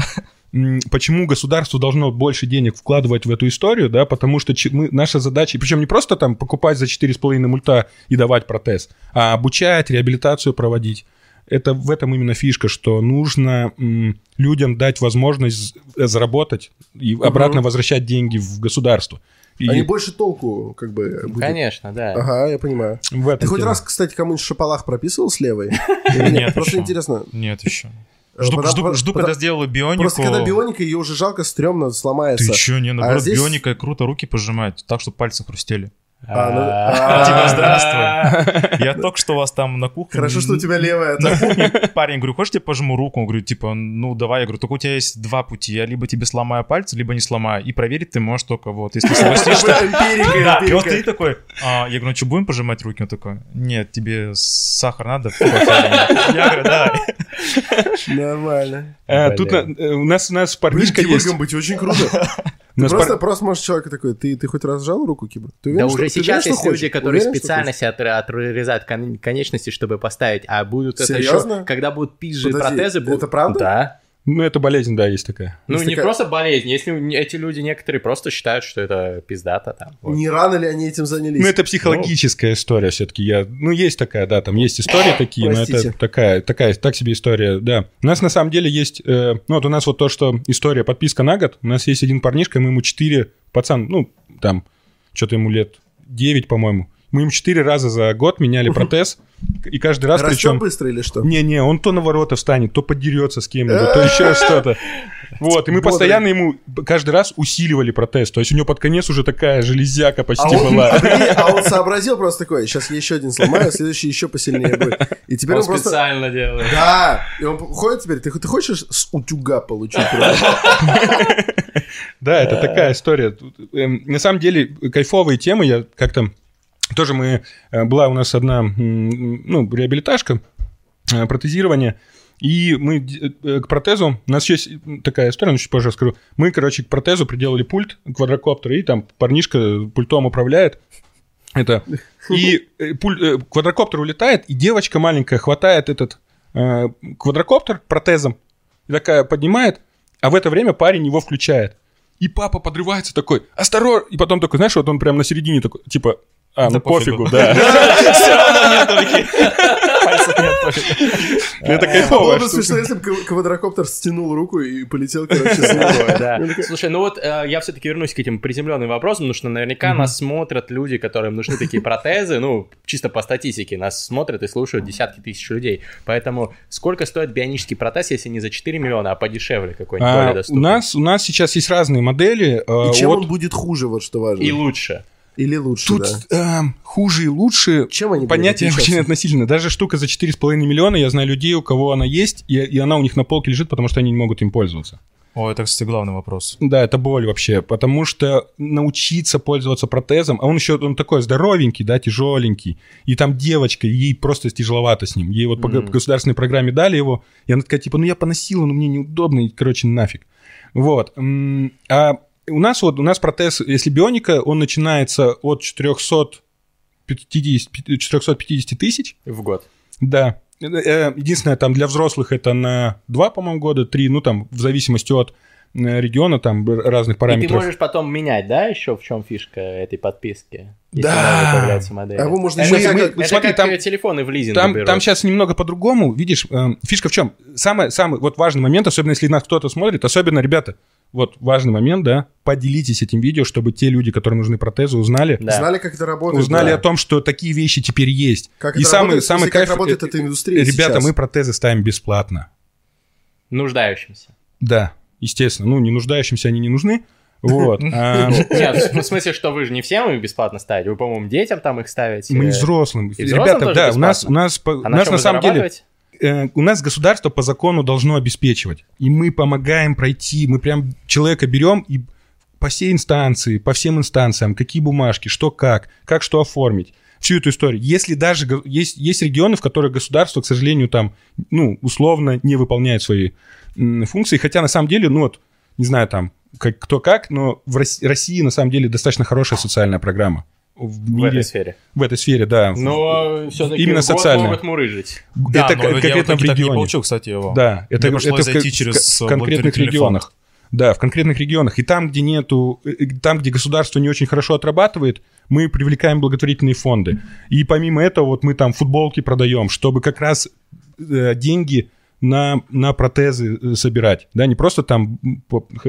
почему государство должно больше денег вкладывать в эту историю, да, потому что мы, наша задача, причем не просто там покупать за 4,5 мульта и давать протез, а обучать, реабилитацию проводить. Это в этом именно фишка, что нужно м, людям дать возможность з- заработать и обратно возвращать деньги в государство. И Они больше толку, как бы, будет. Конечно, да. Ага, я понимаю. в Ты хоть тема. раз, кстати, кому-нибудь шапалах прописывал с левой? Нет, Просто интересно. Нет, еще. Э, Жду, потому- жду- потому- жду, когда сделаю бионику. Просто когда бионика, ее уже жалко, стрёмно, сломается. Ты чё, не, наоборот, здесь- бионикой круто руки пожимать, так, чтобы пальцы хрустели. А, ну- А, Типа, здравствуй. Я только что у вас там на кухне... Хорошо, что у тебя левая. На кухне парень, говорю, хочешь, я тебе пожму руку? Он говорит, типа, ну давай. Я говорю, только у тебя есть два пути. Я либо тебе сломаю пальцы, либо не сломаю. И проверить ты можешь только вот, если согласишься. Эмпирика, Да, и вот эмпирика. ты такой, а, я говорю, ну что, будем пожимать руки? Он такой, нет, тебе сахар надо? Кофе или нет?» Я говорю, да. Нормально. А, тут э, у нас у нас парнишка есть. быть очень круто. Ты нас Просто, пар- просто можешь человека такой, ты, ты хоть раз сжал руку, Киба? Ты Да уверен, что- уже ты сейчас уверен, есть люди, хочешь? которые Уверен, специально отр- отрезают кон- конечности, чтобы поставить, а будут это Серьезно? еще, когда будут пизжи Подожди, протезы, будут... это правда? Да. Ну, это болезнь, да, есть такая. Ну, Есть не такая- просто болезнь, если эти люди некоторые просто считают, что это пиздата там. вот. Не рано ли они этим занялись? Ну, это психологическая история все-таки. Я, ну, есть такая, да, там есть истории такие, но это такая, такая, так себе история, да. У нас на самом деле есть, э, ну, вот у нас вот то, что история подписка на год. У нас есть один парнишка, мы ему 4, пацан, ну, там, что-то ему лет 9, по-моему. Мы ему 4 раза за год меняли протез, и каждый раз Растет причем... быстро или что? Не-не, он то на ворота встанет, то подерется с кем-нибудь, то еще что-то. Вот, и мы постоянно ему каждый раз усиливали протез. То есть у него под конец уже такая железяка А почти была. а а он сообразил просто такой, сейчас я еще один сломаю, следующий еще посильнее будет. И теперь Он он просто... специально делает. Да, и он ходит теперь, ты, хочешь с утюга получить? Да, это такая история. Эм, На самом деле, кайфовые темы, я как-то... Тоже мы... э, Была у нас одна, ну, реабилиташка, э, протезирование, и мы э, к протезу... У нас есть такая история, ну, чуть позже расскажу. Мы, короче, к протезу приделали пульт, квадрокоптер, и там парнишка пультом управляет. Это... И пуль- квадрокоптер улетает, и девочка маленькая хватает этот э, квадрокоптер протезом, и такая поднимает, а в это время парень его включает. И папа подрывается такой, осторожно! И потом такой, знаешь, вот он прям на середине такой, типа, а, ну Да пофигу, пофигу. да. Все равно нет. Пальцев нет, пофиг. Это Было кайфовая бы штука. смешно, если бы кв- квадрокоптер стянул руку и полетел, короче. Да. Слушай, ну вот э, я все-таки вернусь к этим приземленным вопросам, потому что наверняка нас смотрят люди, которым нужны такие протезы, ну, чисто по статистике, нас смотрят и слушают десятки тысяч людей. Поэтому сколько стоит бионический протез, если не за 4 миллиона, а подешевле какой-нибудь, более А, у, доступный? нас, у нас сейчас есть разные модели. э, И чем он будет хуже, вот что важно. И лучше. Или лучше, Тут да. эм, хуже и лучше Чем они отличаться? очень относительно. Даже штука за 4,5 миллиона, я знаю людей, у кого она есть, и, и она у них на полке лежит, потому что они не могут им пользоваться. О, это, кстати, главный вопрос. Да, это боль вообще, потому что научиться пользоваться протезом, а он еще он такой здоровенький, да, тяжеленький, и там девочка, ей просто тяжеловато с ним. Ей вот по г- Мгм. государственной программе дали его, и она такая, типа, ну я поносила, но мне неудобно, и, короче, нафиг. Вот. А у нас вот, у нас протез, если бионика, он начинается от 450, 450 тысяч, В год. да. Э, э, Единственное, там для взрослых это на 2, по-моему, года, 3, ну там в зависимости от э, региона, там разных И ты параметров. можешь потом менять, да, еще в чем фишка этой подписки? Если Да. модели. А его можно это еще как, мы- это смотри, как там- телефоны в лизинг Там, берут. там сейчас немного по-другому, видишь, э, фишка в чем? Самый, самый вот важный момент, особенно если нас кто-то смотрит, особенно, ребята, вот важный момент, да, поделитесь этим видео, чтобы те люди, которым нужны протезы, узнали, Да. Знали, как это работает. узнали да. о том, что такие вещи теперь есть. Как И это самый, работает, самый кайф... как работает э, эта индустрия Ребята, сейчас. мы протезы ставим бесплатно. Нуждающимся. Да, естественно. Ну, не нуждающимся они не нужны. Вот. А, Нет, в смысле, что вы же не всем их бесплатно ставите, вы, по-моему, детям там их ставите. Мы взрослым. Ребята, да, у нас, у нас, А у на нас на самом деле? Э, у нас государство по закону должно обеспечивать. И мы помогаем пройти, мы прям человека берем и по всей инстанции, по всем инстанциям, какие бумажки, что как, как что оформить. Всю эту историю. Если даже есть, есть регионы, в которых государство, к сожалению, там, ну, условно не выполняет свои функции, хотя на самом деле, ну вот, не знаю, там, как, кто как, но в Рос- России на самом деле достаточно хорошая социальная программа. В, В мире, этой сфере. в этой сфере, да. Но все-таки Именно социальная. могут мурыжить. Да, это но в конкретно в и не регионе. получил, кстати, его. Да, это, Мне это в, зайти в- через, в э, конкретных регионах. Да, в конкретных регионах. И там, где нету, э, там, где государство не очень хорошо отрабатывает, мы привлекаем благотворительные фонды. И помимо этого, вот мы там футболки продаем, чтобы как раз э, деньги на, на протезы э, собирать. Да, не просто там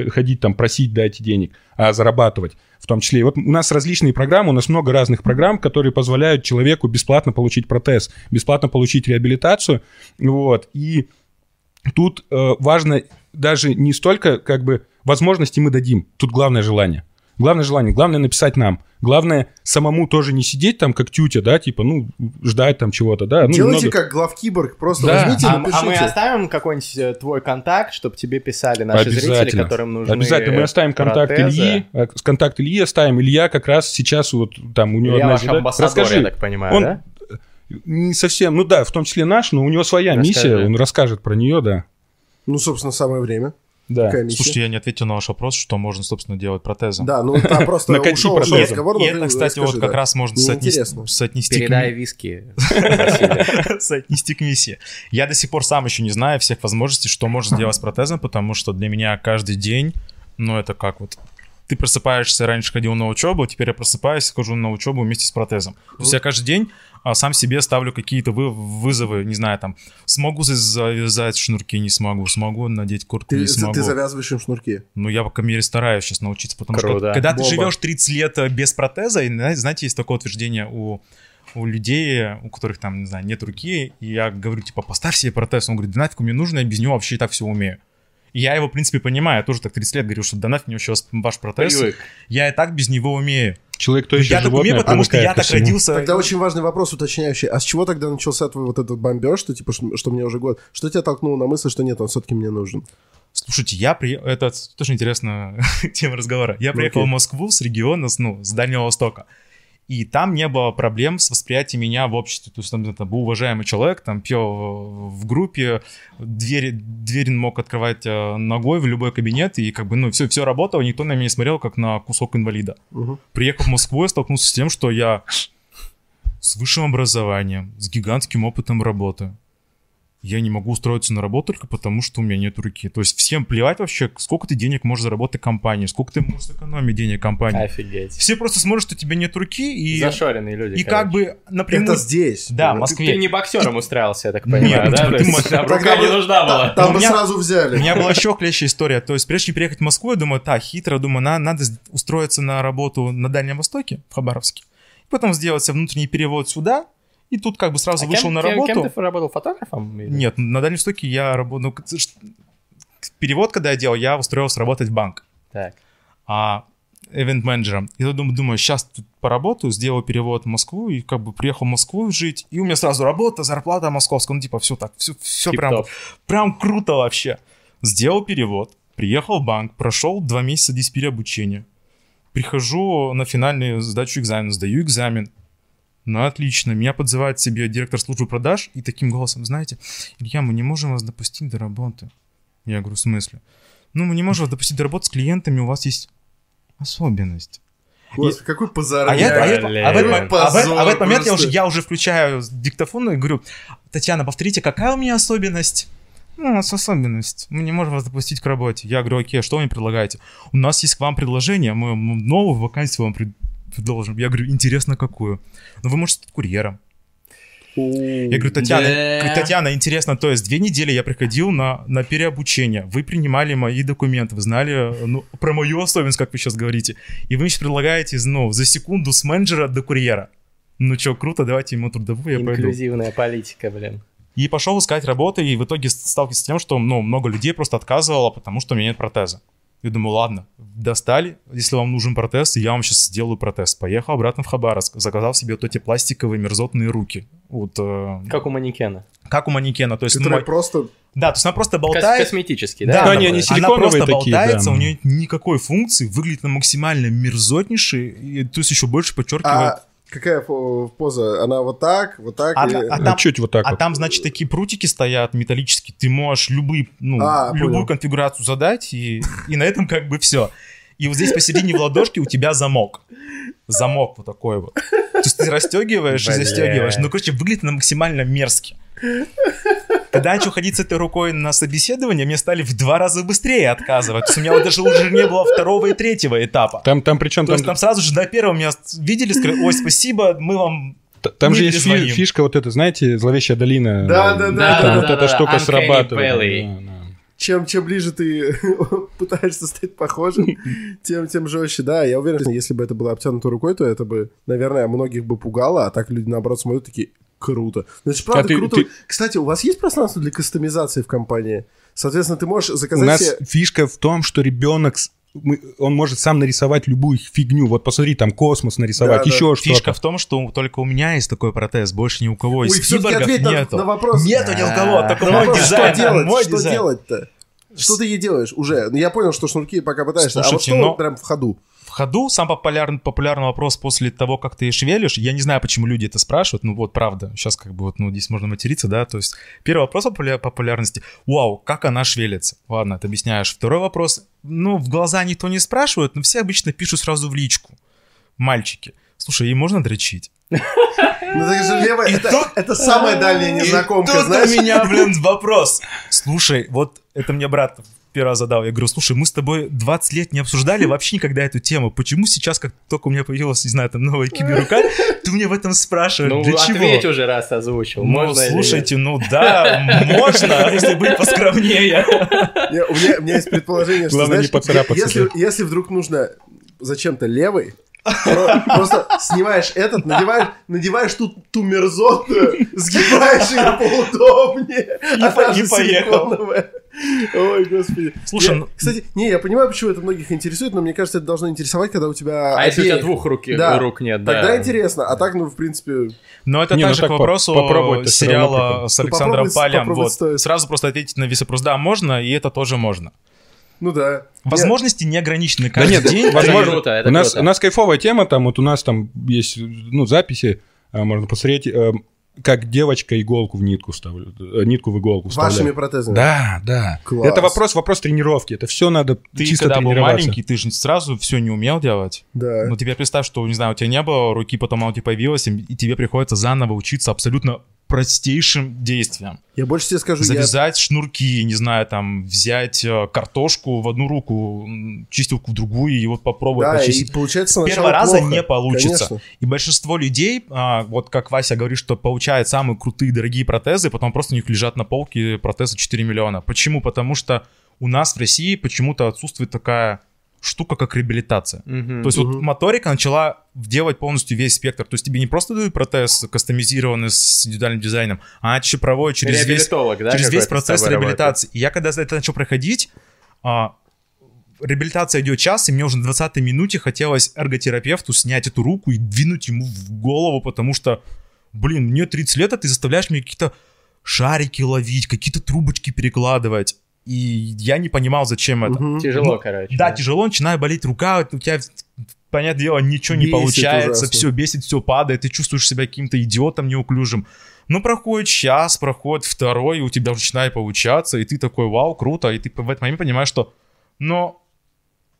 ходить там просить дайте денег, а зарабатывать в том числе. И вот у нас различные программы, у нас много разных программ, которые позволяют человеку бесплатно получить протез, бесплатно получить реабилитацию. Вот. И тут э, важно даже не столько, как бы, возможности мы дадим. Тут главное желание. Главное желание, главное написать нам. Главное самому тоже не сидеть там, как тютя, да, типа, ну, ждать там чего-то, да. Ну, Делайте немного- как главкиборг, просто Да. возьмите и А, а напишите. мы оставим какой-нибудь э, твой контакт, чтобы тебе писали наши зрители, которым нужны Обязательно мы оставим контакт протезы? Ильи. э, с Контакт Ильи оставим. Илья как раз сейчас вот там у него Илья одна ваш амбассадор, Расскажи. я так понимаю, Он- да? Не совсем, ну да, в том числе наш, но у него своя Расскажи. миссия, он расскажет про нее, да. Ну, собственно, самое время. Да. Какая миссия? Слушайте, я не ответил на ваш вопрос, что можно, собственно, делать протезом. Да, ну там просто ушел, разговор. И ты это, кстати, вот как да. раз можно соотнести, интересно. соотнести, к Передай виски. Соотнести к миссии. Я до сих пор сам еще не знаю всех возможностей, что можно сделать с протезом, потому что для меня каждый день, ну, это как вот ты просыпаешься, раньше ходил на учебу, теперь я просыпаюсь, хожу на учебу вместе с протезом. То есть я каждый день а, сам себе ставлю какие-то вы- вызовы, не знаю, там, смогу за- завязать шнурки, не смогу, смогу надеть куртку, Ты, не смогу. ты завязываешь им шнурки. Ну, я, по крайней мере, стараюсь сейчас научиться, потому Круто. что когда ты Бомба. живешь 30 лет э, без протеза, и, зна- знаете, есть такое утверждение у, у людей, у которых там, не знаю, нет руки, и я говорю, типа, поставь себе протез. Он говорит, да нафиг мне нужно, я без него вообще и так все умею. Я его, в принципе, понимаю. Я тоже так 30 лет говорю, что да нафиг мне еще ваш протез. Привык. Я и так без него умею. Человек то Но еще я так умею, потому что я так всему. родился. Тогда очень важный вопрос уточняющий. А с чего тогда начался твой вот этот бомбеж, что типа, что, что мне уже год? Что тебя толкнуло на мысль, что нет, он все-таки мне нужен? Слушайте, я приехал... Это тоже интересная тема разговора. Я Ну, приехал окей. в Москву с региона, с, ну, с Дальнего Востока. И там не было проблем с восприятием меня в обществе. То есть там, там был уважаемый человек, там пел в группе, двери, дверь мог открывать э, ногой в любой кабинет, и как бы, ну, все, все работало, никто на меня не смотрел, как на кусок инвалида. Мгм. Приехав в Москву, я столкнулся с тем, что я с высшим образованием, с гигантским опытом работы, я не могу устроиться на работу только потому, что у меня нет руки. То есть всем плевать вообще, сколько ты денег можешь заработать компании, сколько ты можешь сэкономить денег компании. Офигеть. Все просто смотрят, что у тебя нет руки, и, Зашоренные люди, и как короче. бы напрямую... Это здесь. Да, в Ну, Москве. Ты не боксером устраивался, я так Нет, понимаю, ну, да? То ты есть можешь- там рука не бы- нужна была. Там У бы меня- сразу У взяли. меня была еще клещая история. То есть, прежде чем приехать в Москву, я думаю, так, хитро, думаю, на- надо устроиться на работу на Дальнем Востоке, в Хабаровске. И потом сделать себе внутренний перевод сюда, и тут как бы сразу А вышел кем- на работу. Кем ты работал? Фотографом? или- Нет, на Дальнем Востоке я работал... Ну, перевод, когда я делал, я устроился работать в банк. Так. а event-менеджером. И я думаю, думаю, сейчас тут поработаю, сделаю перевод в Москву, и как бы приехал в Москву жить, и у меня сразу работа, зарплата московская, ну типа все так, все, все прям, прям круто вообще. Сделал перевод, приехал в банк, прошел два месяца здесь переобучения. Прихожу на финальную сдачу экзамена, сдаю экзамен. Ну, отлично. Меня подзывает себе директор службы продаж и таким голосом, знаете, Илья, мы не можем вас допустить до работы. Я говорю, в смысле? Ну, мы не можем вас допустить до работы с клиентами, у вас есть особенность. Господи, какой позор. А, я, а, я- а в этот, мо- а в этот- а в этот Позор момент я уже, я уже включаю диктофон и говорю, Татьяна, повторите, какая у меня особенность? Ну, у нас особенность. Мы не можем вас допустить к работе. Я говорю, окей, что вы мне предлагаете? У нас есть к вам предложение, мы мы новую вакансию вам пред- предложим. Я говорю, интересно, какую? Ну, вы можете стать курьером. Я говорю, Татьяна, говорю, Татьяна, интересно, то есть две недели я приходил на, на переобучение, вы принимали мои документы, вы знали ну, про мою особенность, как вы сейчас говорите, и вы мне сейчас предлагаете, ну, за секунду с менеджера до курьера. Ну что, круто, давайте ему трудовую, я пойду. Инклюзивная политика, блин. И пошел искать работу, и в итоге сталкивался с тем, что, ну, много людей просто отказывало, потому что у меня нет протеза. Я думаю, ладно, достали, если вам нужен протез, я вам сейчас сделаю протез. Поехал обратно в Хабаровск, заказал себе вот эти пластиковые мерзотные руки. Вот, э, Как у манекена. как у манекена, то есть... Которые мой- просто... Да, то есть она просто Кос- болтает. Косметический, Да, да? Да, она, они- они она просто такие, болтается, да. у нее нет никакой функции, выглядит она максимально мерзотнейшей, и, то есть еще больше подчеркивает. А какая поза? Она вот так, вот так? А- или- а А там- чуть вот так А вот. там, значит, такие прутики стоят металлические, ты можешь любые, ну, А, любую понял. конфигурацию задать, и, и на этом как бы все. И вот здесь посередине в ладошке у тебя замок. Замок вот такой вот. То есть ты расстегиваешь и застегиваешь. Ну, короче, выглядит она максимально мерзки. Когда я начал ходить с этой рукой на собеседование, мне стали в два раза быстрее отказывать. То есть у меня вот даже уже не было второго и третьего этапа. Там, там причем, То там, есть там сразу же до первого меня видели, сказали, ой, спасибо, мы вам... там мы же есть фи- фишка вот эта, знаете, зловещая долина. Да, да, да, Там да, вот да, эта да, штука срабатывает. Да, да. чем, чем ближе ты пытаешься стать похожим, тем, тем жестче. Да, я уверен, если бы это было обтянуто рукой, то это бы, наверное, многих бы пугало, а так люди, наоборот, смотрят такие, круто. Значит, правда, А ты- круто. ты- Кстати, у вас есть пространство для кастомизации в компании? Соответственно, ты можешь У заказать нас себе... фишка в том, что ребенок, мы- он может сам нарисовать любую фигню. Вот посмотри, там космос нарисовать, Да, да. еще Фишка что-то. в том, что только у меня есть такой протез, больше ни у кого из Ой, киборгов ответь на- нету. на вопрос. Нету ни у кого, только мой вопрос, дизайн. что делать? мой что дизайн. делать-то? Что ты ей делаешь уже? Ну, я понял, что шнурки пока пытаешься. а вот Слушайте, что но- прям в ходу? Ходу сам популярный, популярный вопрос после того, как ты шевелишь. Я не знаю, почему люди это спрашивают. Ну вот, правда. Сейчас как бы вот, ну, здесь можно материться, да. То есть первый вопрос популя- популярности. Вау, как она шевелится? Ладно, ты объясняешь. Второй вопрос. Ну, в глаза никто не спрашивает, но все обычно пишут сразу в личку. Мальчики. Слушай, ей можно дрочить? Ну, это же левая, И это, тут- это самая дальняя незнакомка, И тут знаешь? у меня, блин, вопрос. Слушай, вот это мне брат первый раз задал. Я говорю, слушай, мы с тобой 20 лет не обсуждали вообще никогда эту тему. Почему сейчас, как только у меня появилась, не знаю, там новая киберрука, ты мне в этом спрашиваешь? Ну, Для ответь чего? уже раз озвучил. Ну, Можно или нет? слушайте, ну да, можно, если быть поскромнее. Не, у, меня, есть предположение, что, Главное, не знаешь, поцарапаться, если, вдруг нужно зачем-то левый, просто снимаешь этот, надеваешь, надеваешь ту, ту мерзотную, сгибаешь ее поудобнее. И и поехал. Ой, господи. Слушай, Я- ну- кстати, не, я понимаю, почему это многих интересует, но мне кажется, это должно интересовать, когда у тебя А если у тебя обеих. двух руки, Да. рук нет, да. Тогда интересно, а так, ну, в принципе... Но это Не, ну также так к вопросу сериала с Ну, Александром попробовать- Палем. Вот. стоит. Сразу просто ответить на весь вопрос. Да, можно, и это тоже можно. Ну да. Возможности не ограничены. Да Каждый нет, день. Возможно, круто, это у нас, круто. у нас кайфовая тема, там вот у нас там есть, ну, записи, а, можно посмотреть, э, как девочка иголку в нитку вставляет, э, нитку в иголку Вашими вставляет. протезами. Да, да. Класс. Это вопрос, вопрос тренировки. Это все надо Ты чисто когда был маленький, ты же сразу все не умел делать. Да. Ну, тебе представь, что, не знаю, у тебя не было руки, потом она у тебя появилась, и тебе приходится заново учиться абсолютно простейшим действиям. Я больше тебе скажу, я... Завязать шнурки, не знаю, там, взять э, картошку в одну руку, чистилку в другую, и вот попробовать Да, и почистить. получается С первого раза плохо. не получится. Конечно. И большинство людей, а, вот как Вася говорит, что получают самые крутые, дорогие протезы, потом просто у них лежат на полке протезы 4 миллиона. Почему? Потому что у нас в России почему-то отсутствует такая штука, как реабилитация. Мгм. То есть вот Мгм. моторика начала делать полностью весь спектр. То есть тебе не просто дают протез кастомизированный с индивидуальным дизайном, а еще проводит через весь, да, через весь процесс работает? реабилитации. И я когда за это начал проходить, а, реабилитация идет час, и мне уже на 20 минуте хотелось эрготерапевту снять эту руку и двинуть ему в голову, потому что, блин, мне 30 лет, а ты заставляешь меня какие-то шарики ловить, какие-то трубочки перекладывать. И я не понимал, зачем это. Мгм. Тяжело, Ну, короче. Да, тяжело, начинает болеть рука, у тебя, понятное дело, ничего не Бесит получается, ужасно. все бесит, все падает, ты чувствуешь себя каким-то идиотом неуклюжим. Ну, проходит час, проходит второй, и у тебя уже начинает получаться, и ты такой, вау, круто, и ты в этот момент понимаешь, что, но,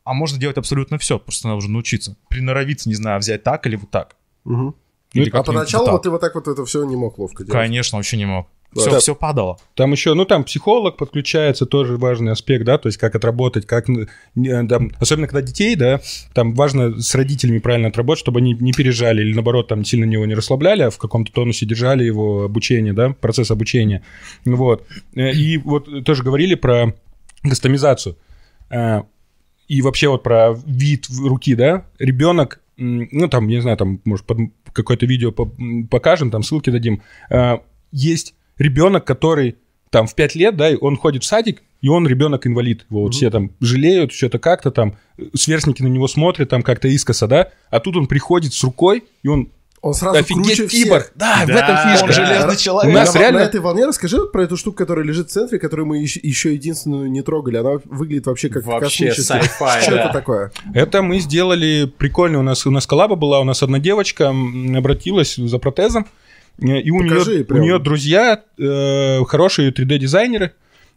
а можно делать абсолютно все, просто надо уже научиться. Приноровиться, не знаю, взять так или вот так. Мгм. Или А как-нибудь поначалу вот ты вот так вот это все не мог ловко делать. Конечно, вообще не мог. Все, Да. все падало. Там еще, ну там психолог подключается, тоже важный аспект, да, то есть как отработать, как, не, там, особенно когда детей, да, там важно с родителями правильно отработать, чтобы они не пережали или наоборот там сильно его не расслабляли, а в каком-то тонусе держали его обучение, да, процесс обучения, вот. Э, И вот тоже говорили про кастомизацию. Э, И вообще вот про вид руки, да, ребенок, ну там, не знаю, там, может, под какое-то видео покажем, там ссылки дадим, Э, есть ребенок, который там в 5 лет, да, и он ходит в садик, и он ребенок-инвалид. Его вот все там жалеют, что-то как-то там, э, сверстники на него смотрят там как-то искоса, да, а тут он приходит с рукой, и он Он сразу круче офигеть всех. киборг. Да, в Да, этом фишка. он железный человек. У нас на, реально- на этой волне расскажи про эту штуку, которая лежит в центре, которую мы еще, еще единственную не трогали. Она выглядит вообще как Вообще космическая. sci-fi, Что да. это такое? Это мы сделали прикольно. У нас, у нас коллаба была, у нас одна девочка обратилась за протезом, и у Покажи нее, прям. у нее друзья э, хорошие 3D-дизайнеры.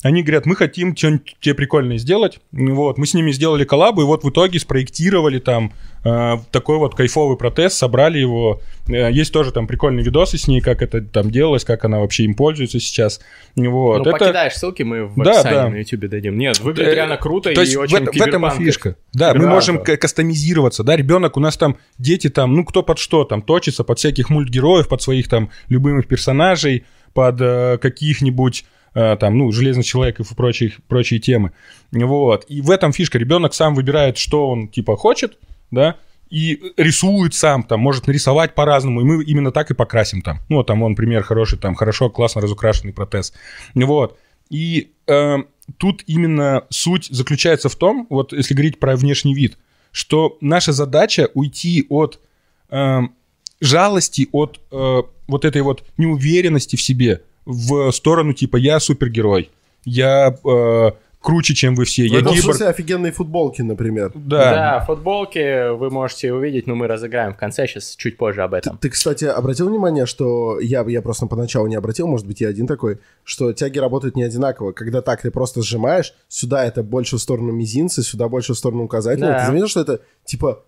Они говорят, мы хотим что-нибудь тебе прикольное сделать. Вот, мы с ними сделали коллабу, и вот в итоге спроектировали там э, такой вот кайфовый протез, собрали его. Э, есть тоже там прикольные видосы с ней, как это там делалось, как она вообще им пользуется сейчас. Вот. Ну, это... покидаешь ссылки, мы в Да, описании да. на YouTube дадим. Нет, выглядит Э, реально круто То есть и в, очень это- в этом и фишка. Да, мы можем кастомизироваться, да, ребенок у нас там, дети там, ну кто под что там, точится под всяких мультгероев, под своих там любимых персонажей, под э, каких-нибудь там, ну, Железных Человеков и прочие, прочие темы. Вот. И в этом фишка. Ребенок сам выбирает, что он, типа, хочет, да, и рисует сам, там, может нарисовать по-разному, и мы именно так и покрасим там. Ну, там, вон, пример хороший, там, хорошо, классно разукрашенный протез. Вот. И э, тут именно суть заключается в том, вот если говорить про внешний вид, что наша задача уйти от э, жалости, от э, вот этой вот неуверенности в себе в сторону типа я супергерой, я э, круче, чем вы все, я этом гибор. смысле офигенные футболки, например. Да. Да, футболки вы можете увидеть, но мы разыграем в конце, сейчас чуть позже об этом. Ты, кстати, обратил внимание, что я, я просто поначалу не обратил, может быть, я один такой, что тяги работают не одинаково. Когда так ты просто сжимаешь, сюда это больше в сторону мизинца, сюда больше в сторону указательного. Да. Ты заметил, что это типа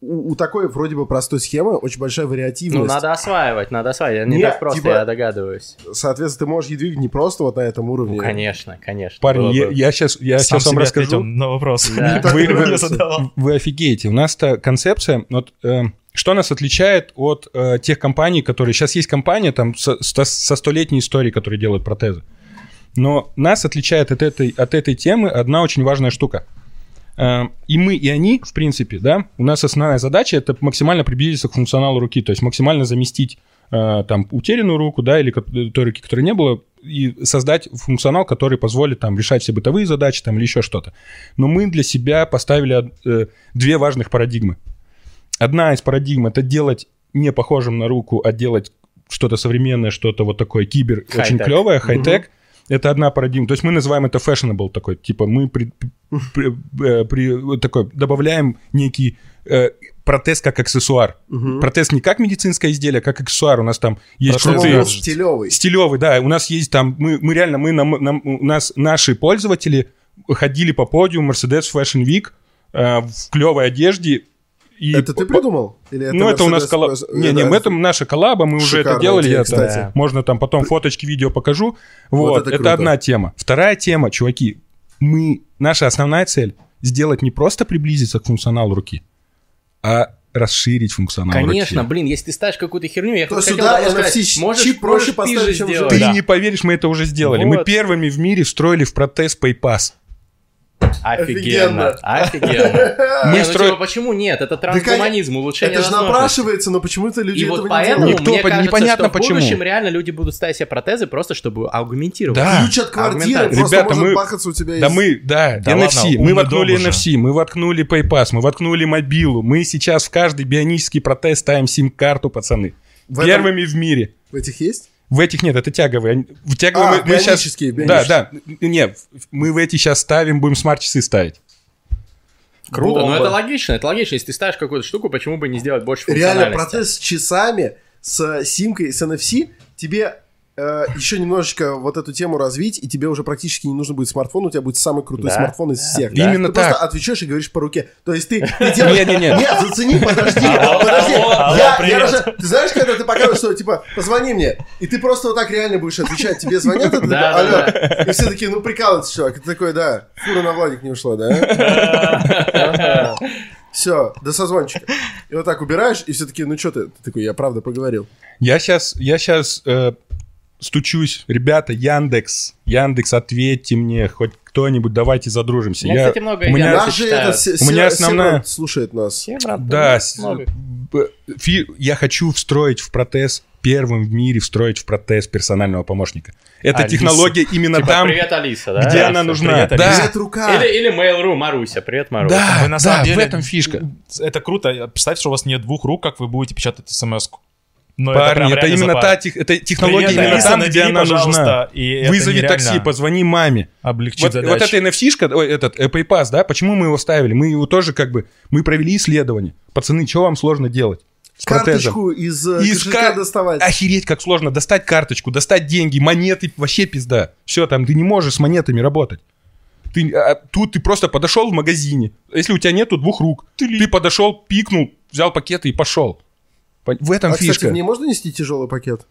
у, у такой вроде бы простой схемы очень большая вариативность. Ну, надо осваивать, надо осваивать. Не Нет, так просто, типа- я догадываюсь. Соответственно, ты можешь ее двигать не просто вот на этом уровне. Ну, конечно, конечно. Парни, я, бы. я сейчас, я Сам сейчас вам расскажу. ответил на вопрос. Да. Вы, вы- вы офигеете. У нас-то концепция, вот, э, что нас отличает от э, тех компаний, которые... Сейчас есть компания там со, со- со столетней историей, которые делают протезы. Но нас отличает от этой, от этой темы одна очень важная штука. Э, И мы, и они, в принципе, да, у нас основная задача это максимально приблизиться к функционалу руки, то есть максимально заместить э, там утерянную руку, да, или ко- той руки, которой не было, и создать функционал, который позволит там решать все бытовые задачи там или еще что-то. Но мы для себя поставили э, две важных парадигмы. Одна из парадигм это делать не похожим на руку, а делать что-то современное, что-то вот такое кибер, Хай-тек. очень клевое, хай-тек. Это одна парадигма. То есть мы называем это fashionable такой. Типа мы при, при- э, при- такой, добавляем некий э, протез как аксессуар. Протез не как медицинское изделие, а как аксессуар. У нас там есть Протез крутые- стилевый. Стилевый, да. У нас есть там, мы, мы реально, мы, нам, нам- у нас наши пользователи ходили по подиуму Mercedes Fashion Week э, в клевой одежде. И Это ты придумал? Или это ну, это у нас просто- Не, не, да. мы это наша коллаба, мы уже это делали. идея, это- кстати. Можно там потом фоточки, видео покажу. Вот Вот, это это, одна тема. Вторая тема, чуваки, мы, наша основная цель сделать не просто приблизиться к функционалу руки, а расширить функционал Конечно, руки. блин, если ты ставишь какую-то херню, я То сюда NFC можешь, чип проще можешь поставить. Ты Да. не поверишь, мы это уже сделали. Мы Вот. первыми в мире встроили в протез PayPass. Офигенно, офигенно. Мы Не, ну строим- типа, почему нет? Это трансгуманизм, улучшение Это же напрашивается, но почему-то люди И этого вот не делают. Никто мне под- кажется, непонятно что в почему. будущем реально люди будут ставить себе протезы просто, чтобы аугментировать. Да. Ключ от квартиры Ребята, может мы- бахаться у тебя Да мы, да, NFC, мы воткнули. NFC, мы воткнули PayPass, мы воткнули мобилу, мы сейчас в каждый бионический протез ставим сим-карту, пацаны. Первыми в мире. В этих есть? В этих нет, это тяговые. В тяговые А, мы, мы сейчас... бионические, Да, да. Не, мы в эти сейчас ставим, будем смарт-часы ставить. Круто, но Бомба. это логично, это логично. Если ты ставишь какую-то штуку, почему бы не сделать больше Реально, протез с часами, с симкой, с NFC, тебе еще немножечко вот эту тему развить, и тебе уже практически не нужно будет смартфон, у тебя будет самый крутой Да, смартфон из всех. да. Именно ты так. просто отвечаешь и говоришь по руке. То есть ты, ты делаешь... Не-не-не. Нет, зацени, подожди, Алло, подожди. алло, Я- я даже- Ты знаешь, когда ты показываешь, что типа, позвони мне, и ты просто вот так реально будешь отвечать, тебе звонят, и ты Да, алло. И все такие, ну прикалывается чувак. И ты такой, да, фура на Владик не ушла, да? Все, до созвончика. И вот так убираешь, и все таки ну что ты? Ты такой, я правда поговорил. Я сейчас, я сейчас стучусь. Ребята, Яндекс, Яндекс, ответьте мне, хоть кто-нибудь, давайте задружимся. Я, Я- кстати, много у меня- читаю. это се- У меня основная- слушает нас. Да, с- фи- я хочу встроить в протез, первым в мире встроить в протез персонального помощника. Это Алиса. технология именно Типа, там, привет, Алиса, да? где Да, она нужна. привет, да, Привет, рука. Или, или Mail.ru, Маруся, привет, Маруся. да, Вы на да, самом деле- в этом фишка. Это круто. Представьте, что у вас нет двух рук, как вы будете печатать смс -ку. Но это Парни, это, реально именно запар. та тех- это технология Привет, именно Алиса, там, где она нужна. и это Вызови такси, позвони маме. облегчит Вот, задачу. вот эта NFC-шка, ой, этот э, PayPass, да, почему мы его ставили? Мы его тоже как бы, мы провели исследование. Пацаны, что вам сложно делать? С. Карточку из, э, Из кар- доставать. Охереть, как сложно достать карточку, достать деньги, монеты, вообще пизда. Все, там ты не можешь с монетами работать. Ты, а, тут ты просто подошел в магазине. Если у тебя нету двух рук, ты, подошел, пикнул, взял пакеты и пошел. В этом А, кстати, фишка. в ней можно нести тяжелый пакет?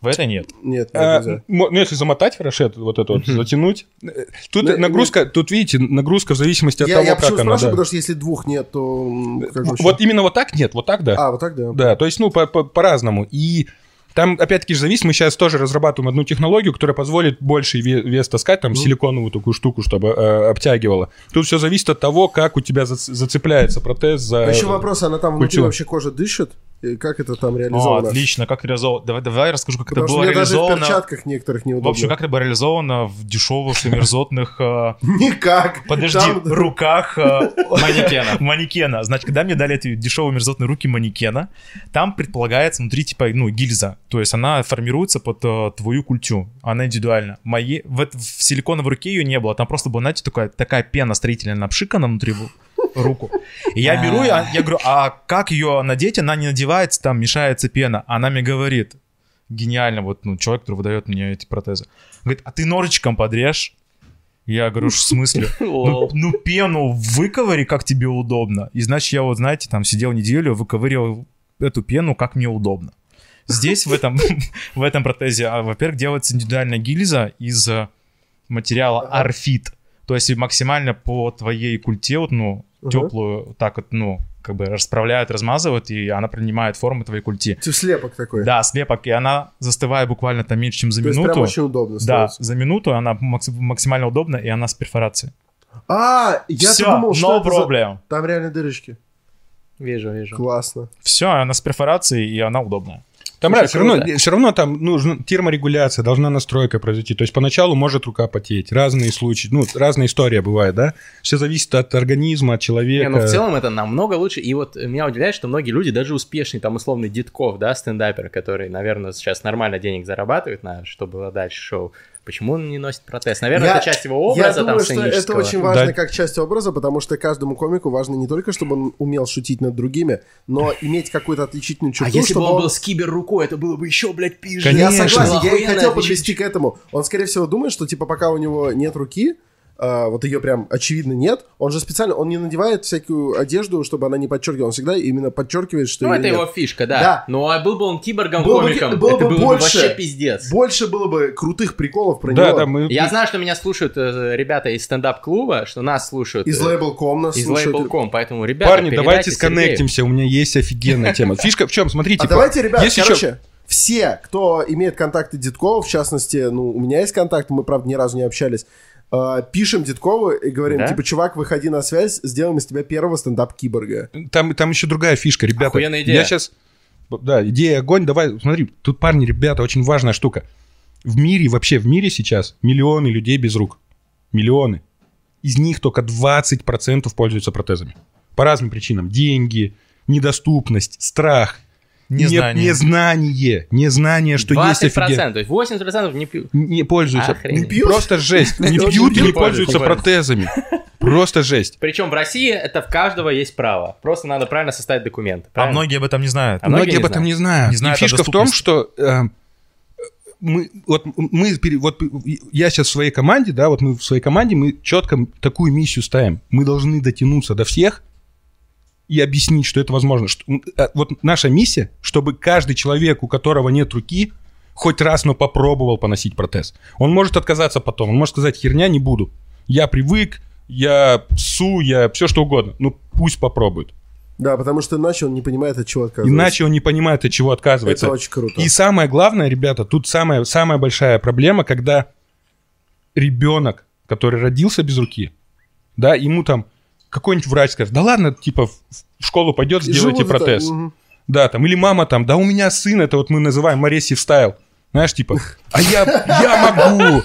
В это нет. Нет, нет, А, ну, если замотать хорошо, это вот это вот, затянуть. Э, Тут Да, нагрузка, тут видите, нагрузка в зависимости от Я, того, я как почему она. спрашиваю, да. потому что если двух нет, то как вообще? Вот именно вот так нет, вот так да. А, вот так, да. Да, то есть, ну, по- по- по-разному. И там, опять-таки, же зависит, мы сейчас тоже разрабатываем одну технологию, которая позволит больший ве- вес таскать, там, силиконовую такую штуку, чтобы э, обтягивала. Тут все зависит от того, как у тебя зац- зацепляется протез за... А еще вопрос, она там внутри культуру. вообще кожа дышит? И как это там О, реализовано? отлично, как реализовано. Давай, давай я расскажу, как Потому это что было мне даже в реализовано. перчатках некоторых неудобно. В общем, как это было реализовано в дешевых и мерзотных э, Никак. Подожди, руках э, Манекена. манекена. Значит, когда мне дали эти дешевые мерзотные руки манекена, там предполагается внутри типа, ну, гильза. То есть она формируется под э, твою культю. Она индивидуальна. Моей, в, силиконовой руке ее не было. Там просто была, знаете, такая, такая пена строительная напшикана внутри руку. И я беру, я, я говорю, а как ее надеть? Она не надевается, там мешается пена. Она мне говорит, гениально, вот, ну, человек, который выдает мне эти протезы. Говорит, а ты ножичком подрежь. Я говорю, в смысле? Ну, ну, пену выковыри, как тебе удобно. И значит, я вот, знаете, там сидел неделю, выковыривал эту пену, как мне удобно. Здесь, в этом, в этом протезе, а, во-первых, делается индивидуальная гильза из э, материала арфит. То есть максимально по твоей культе, вот, ну, Ага. теплую, так вот, ну, как бы расправляют, размазывают, и она принимает форму твоей культи. Типа слепок такой. Да, слепок, и она застывает буквально там меньше, чем за То есть минуту. прям очень удобно Да, становится. за минуту она макс- максимально удобна, и она с перфорацией. А, я Все, думал, что no это за- problem. Там реально дырочки. Вижу, вижу. Классно. Все, она с перфорацией, и она удобная. Там раз, все равно, все равно там нужна терморегуляция, должна настройка произойти. То есть поначалу может рука потеть, разные случаи, ну, разная история бывает, да? Все зависит от организма, от человека. Не, ну в целом это намного лучше. И вот меня удивляет, что многие люди, даже успешные, там условный Дедков, да, стендапер, который, наверное, сейчас нормально денег зарабатывает на что было дальше шоу, почему он не носит протез? Наверное, Я- это часть его образа Я там думаю, что это очень важно Да. как часть образа, потому что каждому комику важно не только, чтобы он умел шутить над другими, но иметь какую-то отличительную черту, А если бы чтобы он был с киберрукой, это было бы еще, блядь, пизже. Я Конечно. согласен, я и хотел подвести к этому. Он, скорее всего, думает, что, типа, пока у него нет руки, а, вот ее прям очевидно нет, он же специально, он не надевает всякую одежду, чтобы она не подчеркивала, он всегда именно подчеркивает, что Ну, это нет. его фишка, да. Да. Ну, а был бы он киборгом Было бы- комиком, было это бы было бы больше. вообще пиздец. Больше было бы крутых приколов про Да, него. да, мы... Я знаю, что меня слушают э, ребята из стендап-клуба, что нас слушают Из э, Label.com нас из слушают. Label.com, поэтому, ребята, Парни, давайте Сергею. сконнектимся, у меня есть офигенная тема. Фишка в чем? Смотрите, А давайте, ребят, есть еще- короче, все, кто имеет контакты Дедкова, в частности, ну, у меня есть контакт, мы, правда, ни разу не общались, э, пишем Дедкову и говорим, Да? типа, чувак, выходи на связь, сделаем из тебя первого стендап-киборга. Там, там еще другая фишка, ребята. Охуенная идея. Я сейчас... Да, идея огонь, давай, смотри, тут, парни, ребята, очень важная штука. В мире, вообще в мире сейчас миллионы людей без рук. Миллионы. Из них только 20% пользуются протезами. По разным причинам. Деньги, недоступность, страх. Незнание. Не- незнание. Незнание, что есть 20%, офигенно. то есть 80% не пьют. Не пользуются. Охренеть. Не пьют? Просто жесть. Не пьют и не пользуются протезами. Просто жесть. Причем в России это в каждого есть право. Просто надо правильно составить документы. А многие об этом не знают. А многие об этом не знают. Не знают И фишка в том, что э, мы, вот мы, вот я сейчас в своей команде, да, вот мы в своей команде, мы четко такую миссию ставим. Мы должны дотянуться до всех и объяснить, что это возможно. Что, э, вот наша миссия, чтобы каждый человек, у которого нет руки, хоть раз, но попробовал поносить протез. Он может отказаться потом, он может сказать, херня, не буду. Я привык, я су, я все что угодно. Ну, пусть попробует. Да, потому что иначе он не понимает, от чего отказывается. Иначе он не понимает, от чего отказывается. Это очень круто. И самое главное, ребята, тут самая, самая большая проблема, когда ребенок, который родился без руки, да, ему там какой-нибудь врач скажет, да ладно, типа в школу пойдет, сделайте Живут протез. мгм. Да, там, или мама там, да у меня сын, это вот мы называем Моресив стайл. Знаешь, типа, а я, я могу,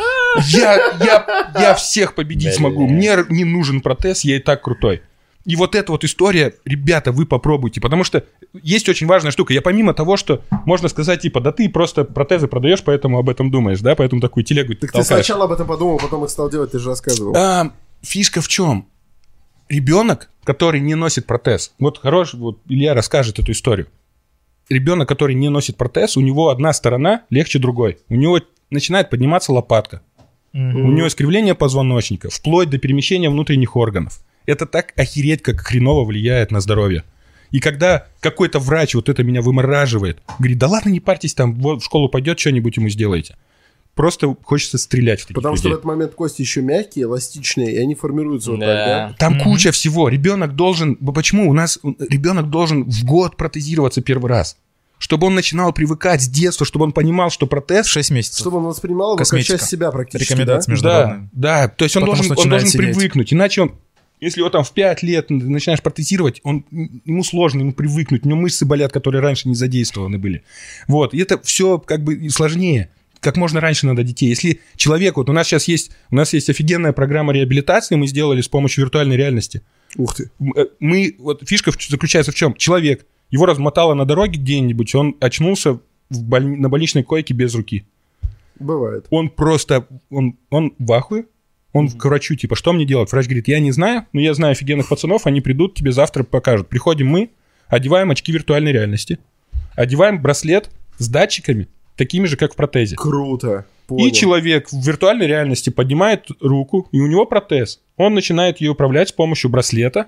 я, я, я всех победить смогу, мне не нужен протез, я и так крутой. И вот эта вот история, ребята, вы попробуйте, потому что есть очень важная штука. Я помимо того, что можно сказать, типа, да ты просто протезы продаешь, поэтому об этом думаешь, да, поэтому такую телегу Так ты толкаешь. сначала об этом подумал, потом их стал делать, ты же рассказывал. А, фишка в чем? Ребенок, который не носит протез, вот хорош, вот Илья расскажет эту историю. Ребенок, который не носит протез, у него одна сторона легче другой. У него начинает подниматься лопатка. У него искривление позвоночника, вплоть до перемещения внутренних органов. Это так охереть, как хреново влияет на здоровье. И когда какой-то врач вот это меня вымораживает, говорит, да ладно, не парьтесь, там вот в школу пойдет, что-нибудь ему сделаете. Просто хочется стрелять в таких Потому что в людей. этот момент кости еще мягкие, эластичные, и они формируются вот так, Да. да? Там куча всего. Ребенок должен... Почему у нас ребенок должен в год протезироваться первый раз? Чтобы он начинал привыкать с детства, чтобы он понимал, что протез... 6 месяцев. Чтобы он воспринимал его как часть себя практически, Рекомендации да? международные. Да, да. То есть он Потому должен, он должен сидеть. привыкнуть. Иначе он... Если его там в 5 лет начинаешь протезировать, он, ему сложно, ему привыкнуть. У него мышцы болят, которые раньше не задействованы были. Вот. И это все как бы сложнее. Как можно раньше надо детей. Если человек... Вот у нас сейчас есть... У нас есть офигенная программа реабилитации, мы сделали с помощью виртуальной реальности. Ух ты. Э, мы, вот фишка заключается в чем? Человек, его размотало на дороге где-нибудь, он очнулся в боль- на больничной койке без руки. Бывает. Он просто, он, он в ахуе, он к врачу, типа, что мне делать? Врач говорит, я не знаю, но я знаю офигенных пацанов, они придут, тебе завтра покажут. Приходим мы, одеваем очки виртуальной реальности, одеваем браслет с датчиками, такими же, как в протезе. Круто. Понял. И человек в виртуальной реальности поднимает руку, и у него протез. Он начинает ее управлять с помощью браслета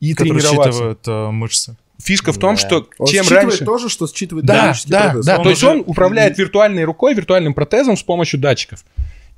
и Которые тренироваться. э, мышцы. Фишка в том, Да. что Он чем считывает раньше... то же, что считывает Да, да, протез. да. Он То есть уже- он управляет виртуальной рукой, виртуальным протезом с помощью датчиков.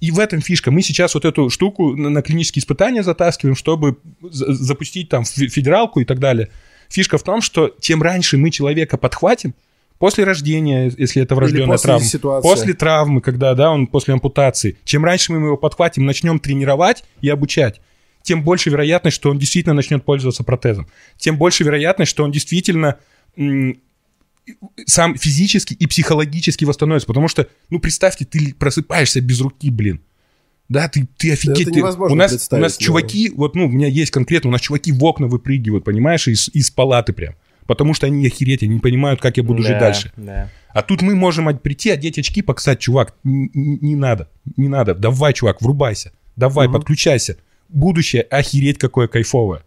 И в этом фишка. Мы сейчас вот эту штуку на, на клинические испытания затаскиваем, чтобы за- запустить там федералку и так далее. Фишка в том, что чем раньше мы человека подхватим, после рождения, если это врожденная после травма, ситуации. после травмы, когда, да, он после ампутации, чем раньше мы его подхватим, начнем тренировать и обучать, тем больше вероятность, что он действительно начнет пользоваться протезом. Тем больше вероятность, что он действительно сам физически и психологически восстановится. Потому что, ну, представьте, ты просыпаешься без руки, блин. Да, ты, ты офигеть. Это ты- у нас, у нас чуваки, вот, ну, у меня есть конкретно, у нас чуваки в окна выпрыгивают, понимаешь, из, из палаты прям. Потому что они охереть, они не понимают, как я буду жить Да, дальше. Да. А тут мы можем прийти, одеть очки, показать, чувак, не надо, не надо, давай, чувак, врубайся, давай, подключайся. Будущее охереть какое кайфовое.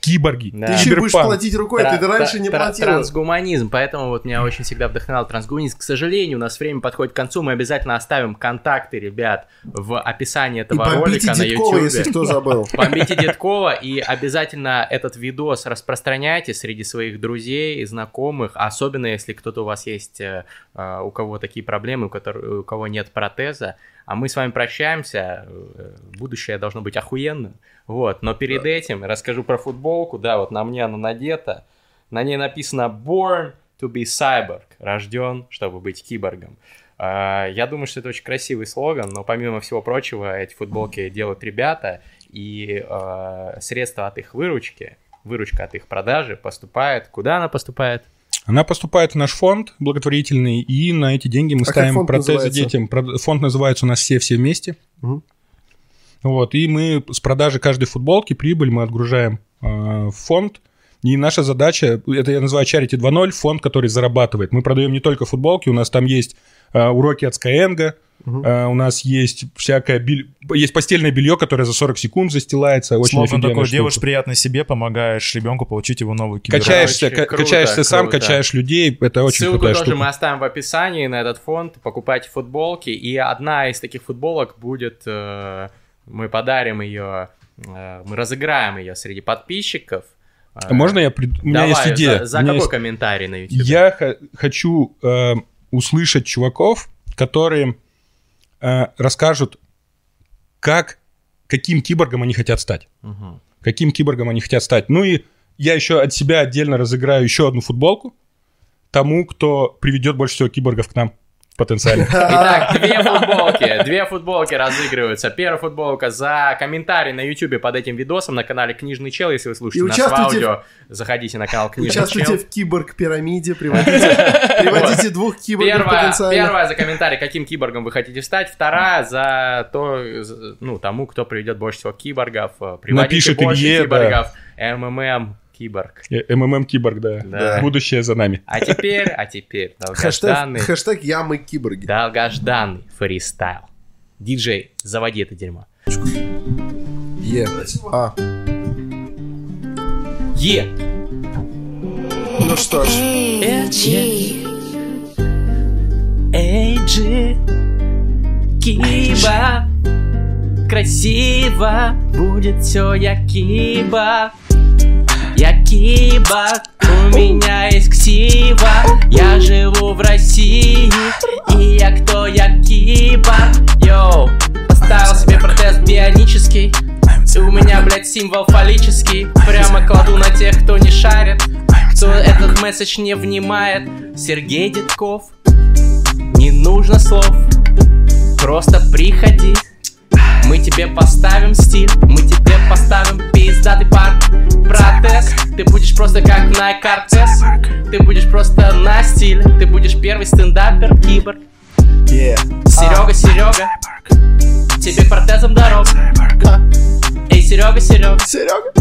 Киборги, Да. Ты еще и будешь платить рукой, ты Тра- раньше тра- не платил. Трансгуманизм, поэтому вот меня очень всегда вдохновлял трансгуманизм. К сожалению, у нас время подходит к концу, мы обязательно оставим контакты, ребят, в описании И этого бомбите ролика на Дедкова, YouTube. если кто забыл. Бомбите Дедкова и обязательно этот видос распространяйте среди своих друзей и знакомых, особенно если кто-то у вас есть, э, э, у кого такие проблемы, у, которых- у кого нет протеза. А мы с вами прощаемся. Э, Будущее должно быть охуенным. Вот. Но перед этим расскажу про футболку. Да, вот на мне она надета. На ней написано Born to be Cyborg. Рожден, чтобы быть киборгом. А, Я думаю, что это очень красивый слоган, но помимо всего прочего, эти футболки делают ребята, и э, средства от их выручки, выручка от их продажи поступает. Куда она поступает? Она поступает в наш фонд благотворительный, и на эти деньги мы как ставим протезы называется? детям. Фонд называется у нас «Все-все вместе». Мгм. Вот, и мы с продажи каждой футболки прибыль мы отгружаем э, в фонд. И наша задача, это я называю Charity 2.0, фонд, который зарабатывает. Мы продаем не только футболки, у нас там есть э, уроки от Skyeng, э, у нас есть всякое бель- есть постельное белье, которое за 40 секунд застилается. Очень Слоган офигенная такой, штука. делаешь приятно себе, помогаешь ребенку получить его новую кибербронь. Качаешься, Очень ка- круто, качаешься сам, круто. качаешь людей. Это очень Ссылку крутая тоже штука. мы оставим в описании на этот фонд. Покупайте футболки. И одна из таких футболок будет... э, мы подарим ее... э, мы разыграем ее среди подписчиков. А Можно я... прид- У меня Давай, есть идея. За, за какой есть- комментарий на YouTube? Я х- хочу э, услышать чуваков, которые э, расскажут, как, каким киборгом они хотят стать. Мгм. Каким киборгом они хотят стать. Ну и я еще от себя отдельно разыграю еще одну футболку тому, кто приведет больше всего киборгов к нам потенциально. Итак, две футболки, две футболки разыгрываются. Первая футболка за комментарий на YouTube под этим видосом на канале Книжный Чел. Если вы слушаете И нас в участвуйте аудио, заходите на канал Книжный Участвуйте Чел. в киборг-пирамиде, приводите, приводите двух киборгов Первая, потенциально. первая за комментарий, каким киборгом вы хотите стать. Вторая за то, за- ну, тому, кто приведет больше всего киборгов. Э, Приводите Напишет больше Илье, да. киборгов. МММ киборг. Э, МММ киборг, да. Да. Будущее за нами. А теперь, а теперь, Хэштег, долгожданный, хэштег ямы киборги. долгожданный фристайл. Диджей, заводи это дерьмо. Yeah. А, yeah! ну что ж, LG. Эйджи, Киба, красиво будет все, я Киба. Киба, у меня есть ксива, я живу в России, и я кто, я Киба. Йоу, поставил себе протез бионический, и у меня, блядь, символ фаллический, прямо кладу на тех, кто не шарит, кто этот месседж не внимает. Сергей Дедков, не нужно слов, просто приходи. Мы тебе поставим стиль, мы тебе поставим пиздатый парк Протез, ты будешь просто как Nike Cortez. Ты будешь просто на стиле, ты будешь первый стендапер, киборг. Серега, Серега, тебе протезом дорога. Эй, Серега, Серега, Серега?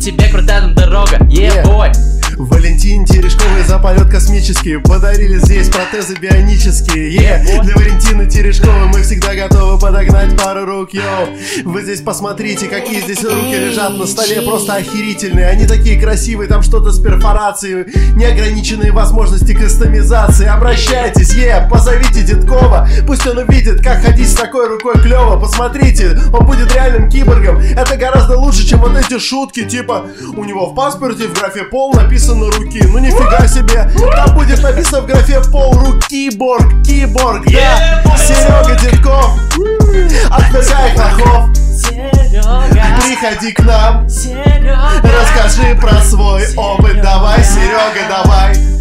тебе протезом дорога, Yeah. е-бой Валентине Терешковой за полет космический Подарили здесь протезы бионические. Е, Для Валентины Терешковой мы всегда готовы подогнать пару рук Йоу, вы здесь посмотрите, какие здесь руки лежат на столе Просто охерительные, они такие красивые Там что-то с перфорацией Неограниченные возможности кастомизации. Обращайтесь, е, позовите Дедкова Пусть он увидит, как ходить с такой рукой клево. Посмотрите, он будет реальным киборгом. Это гораздо лучше, чем вот эти шутки Типа, у него в паспорте в графе пол написано руки. Ну нифига себе, там будет написано в графе пол руки Борг, киборг, да? Серега Дедков Отвергай хохов Приходи к нам. Расскажи про свой опыт. Давай, Серега, давай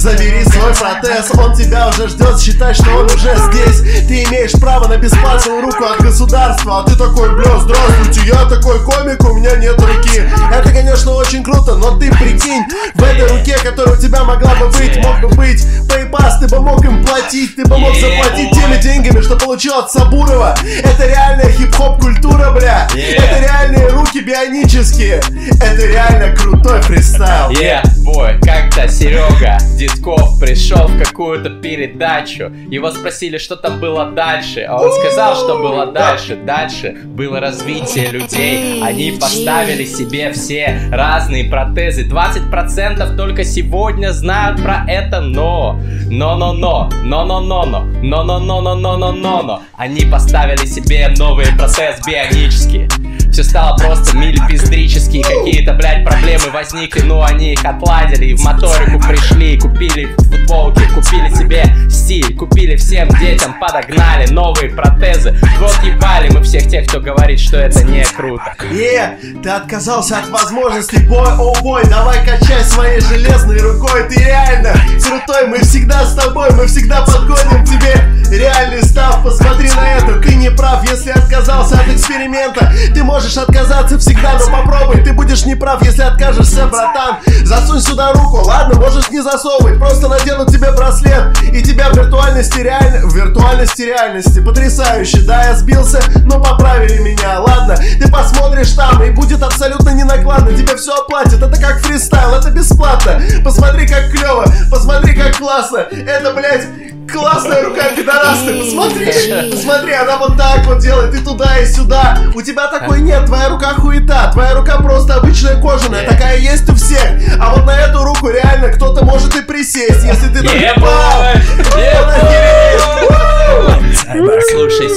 Забери свой протез, он тебя уже ждет. Считай, что он уже здесь. Ты имеешь право на бесплатную руку от государства. А ты такой, бля, здравствуйте, я такой комик, у меня нет руки. Это, конечно, очень круто, но ты прикинь В этой руке, которая у тебя могла бы быть Мог бы быть PayPass, ты бы мог им платить Ты бы мог заплатить теми деньгами, что получил от Сабурова. Это реальная хип-хоп культура, бля. Это реальные руки бионические. Это реально крутой фристайл. Yeah, бой, как-то Серега Дедков пришел в какую-то передачу. Его спросили, что там было дальше. А он сказал, что было дальше. Дальше было развитие людей. Они поставили себе все разные протезы. 20% только сегодня знают про это, но... Но-но-но, но-но-но-но, но-но-но-но-но-но-но. Они поставили себе новые протезы бионические. Все стало просто милипиздрические Какие-то, блядь, проблемы возникли Но они их отладили. И в моторику пришли Купили футболки, купили себе стиль Купили всем детям, подогнали новые протезы. Вот ебали мы всех тех, кто говорит, что это не круто. Е, ты отказался от возможностей, бой, о бой, давай качай своей железной рукой, ты реально крутой, мы всегда с тобой, мы всегда подгоним тебе реальный став, посмотри на это, ты не прав, если отказался от эксперимента, ты можешь отказаться всегда, но попробуй, ты будешь не прав, если откажешься, братан, засунь сюда руку, ладно, можешь не засовывать, просто надену тебе браслет, и тебя в виртуальности реально, в виртуальности реальности, потрясающе, да, я сбился, но поправили меня, ладно, ты посмотришь там, и будет абсолютно не накладно, тебе все оплатят, это как фристайл, это бесплатно, посмотри, как клево, посмотри, как классно, это, блядь, классная рука пидорасты, посмотри, посмотри, она вот так вот делает, и туда, и сюда, у тебя такой нет, твоя рука хуета, твоя рука просто обычная кожаная, такая есть у всех, а вот на эту руку реально кто-то может и присесть, если ты так упал.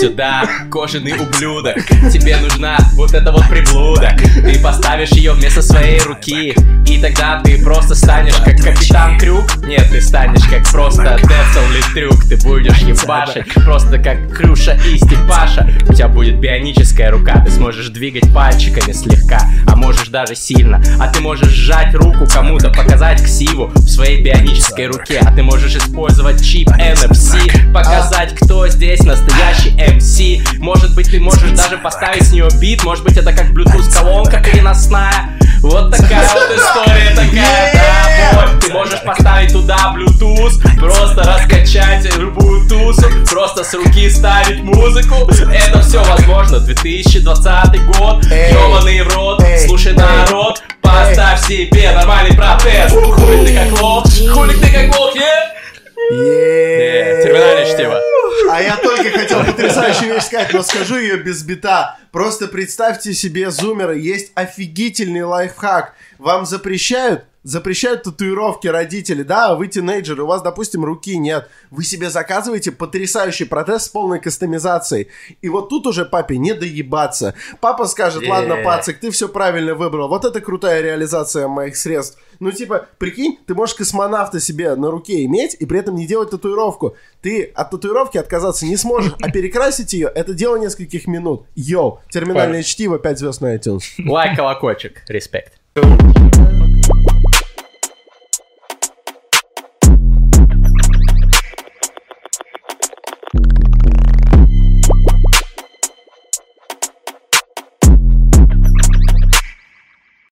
Сюда, кожаный ублюдок. Тебе нужна вот эта вот приблуда. Ты поставишь ее вместо своей руки И тогда ты просто станешь как капитан Крюк. Нет, ты станешь как просто Дефтон Трюк. Ты будешь ебашить просто как Крюша и Степаша. У тебя будет бионическая рука. Ты сможешь двигать пальчиками слегка А можешь даже сильно. А ты можешь сжать руку кому-то Показать ксиву в своей бионической руке. А ты можешь использовать чип NFC Показать, кто здесь настоящий MC Может быть, ты можешь даже поставить с нее бит Может быть, это как Bluetooth колонка переносная Вот такая вот история такая, да. Ты можешь поставить туда Bluetooth Просто раскачать любую тусу Просто с руки ставить музыку Это все возможно 2020 год Ёбаный в рот Слушай, народ Поставь себе нормальный протез Хули ты как лох Хули ты как лох, е? Е. Терминальное чтиво А я только хотел потрясающую вещь сказать, но скажу ее без бита. Просто представьте себе, зумеры, есть офигительный лайфхак. Вам запрещают запрещают татуировки родители, да, вы тинейджеры, у вас, допустим, руки нет, вы себе заказываете потрясающий протез с полной кастомизацией, и вот тут уже папе не доебаться. Папа скажет, ладно, пацик, ты все правильно выбрал, вот это крутая реализация моих средств. Ну, типа, прикинь, ты можешь космонавта себе на руке иметь и при этом не делать татуировку. Ты от татуировки отказаться не сможешь, а перекрасить ее — это дело нескольких минут. Yo, терминальное чтиво, 5 звезд на iTunes. Лайк, колокольчик, респект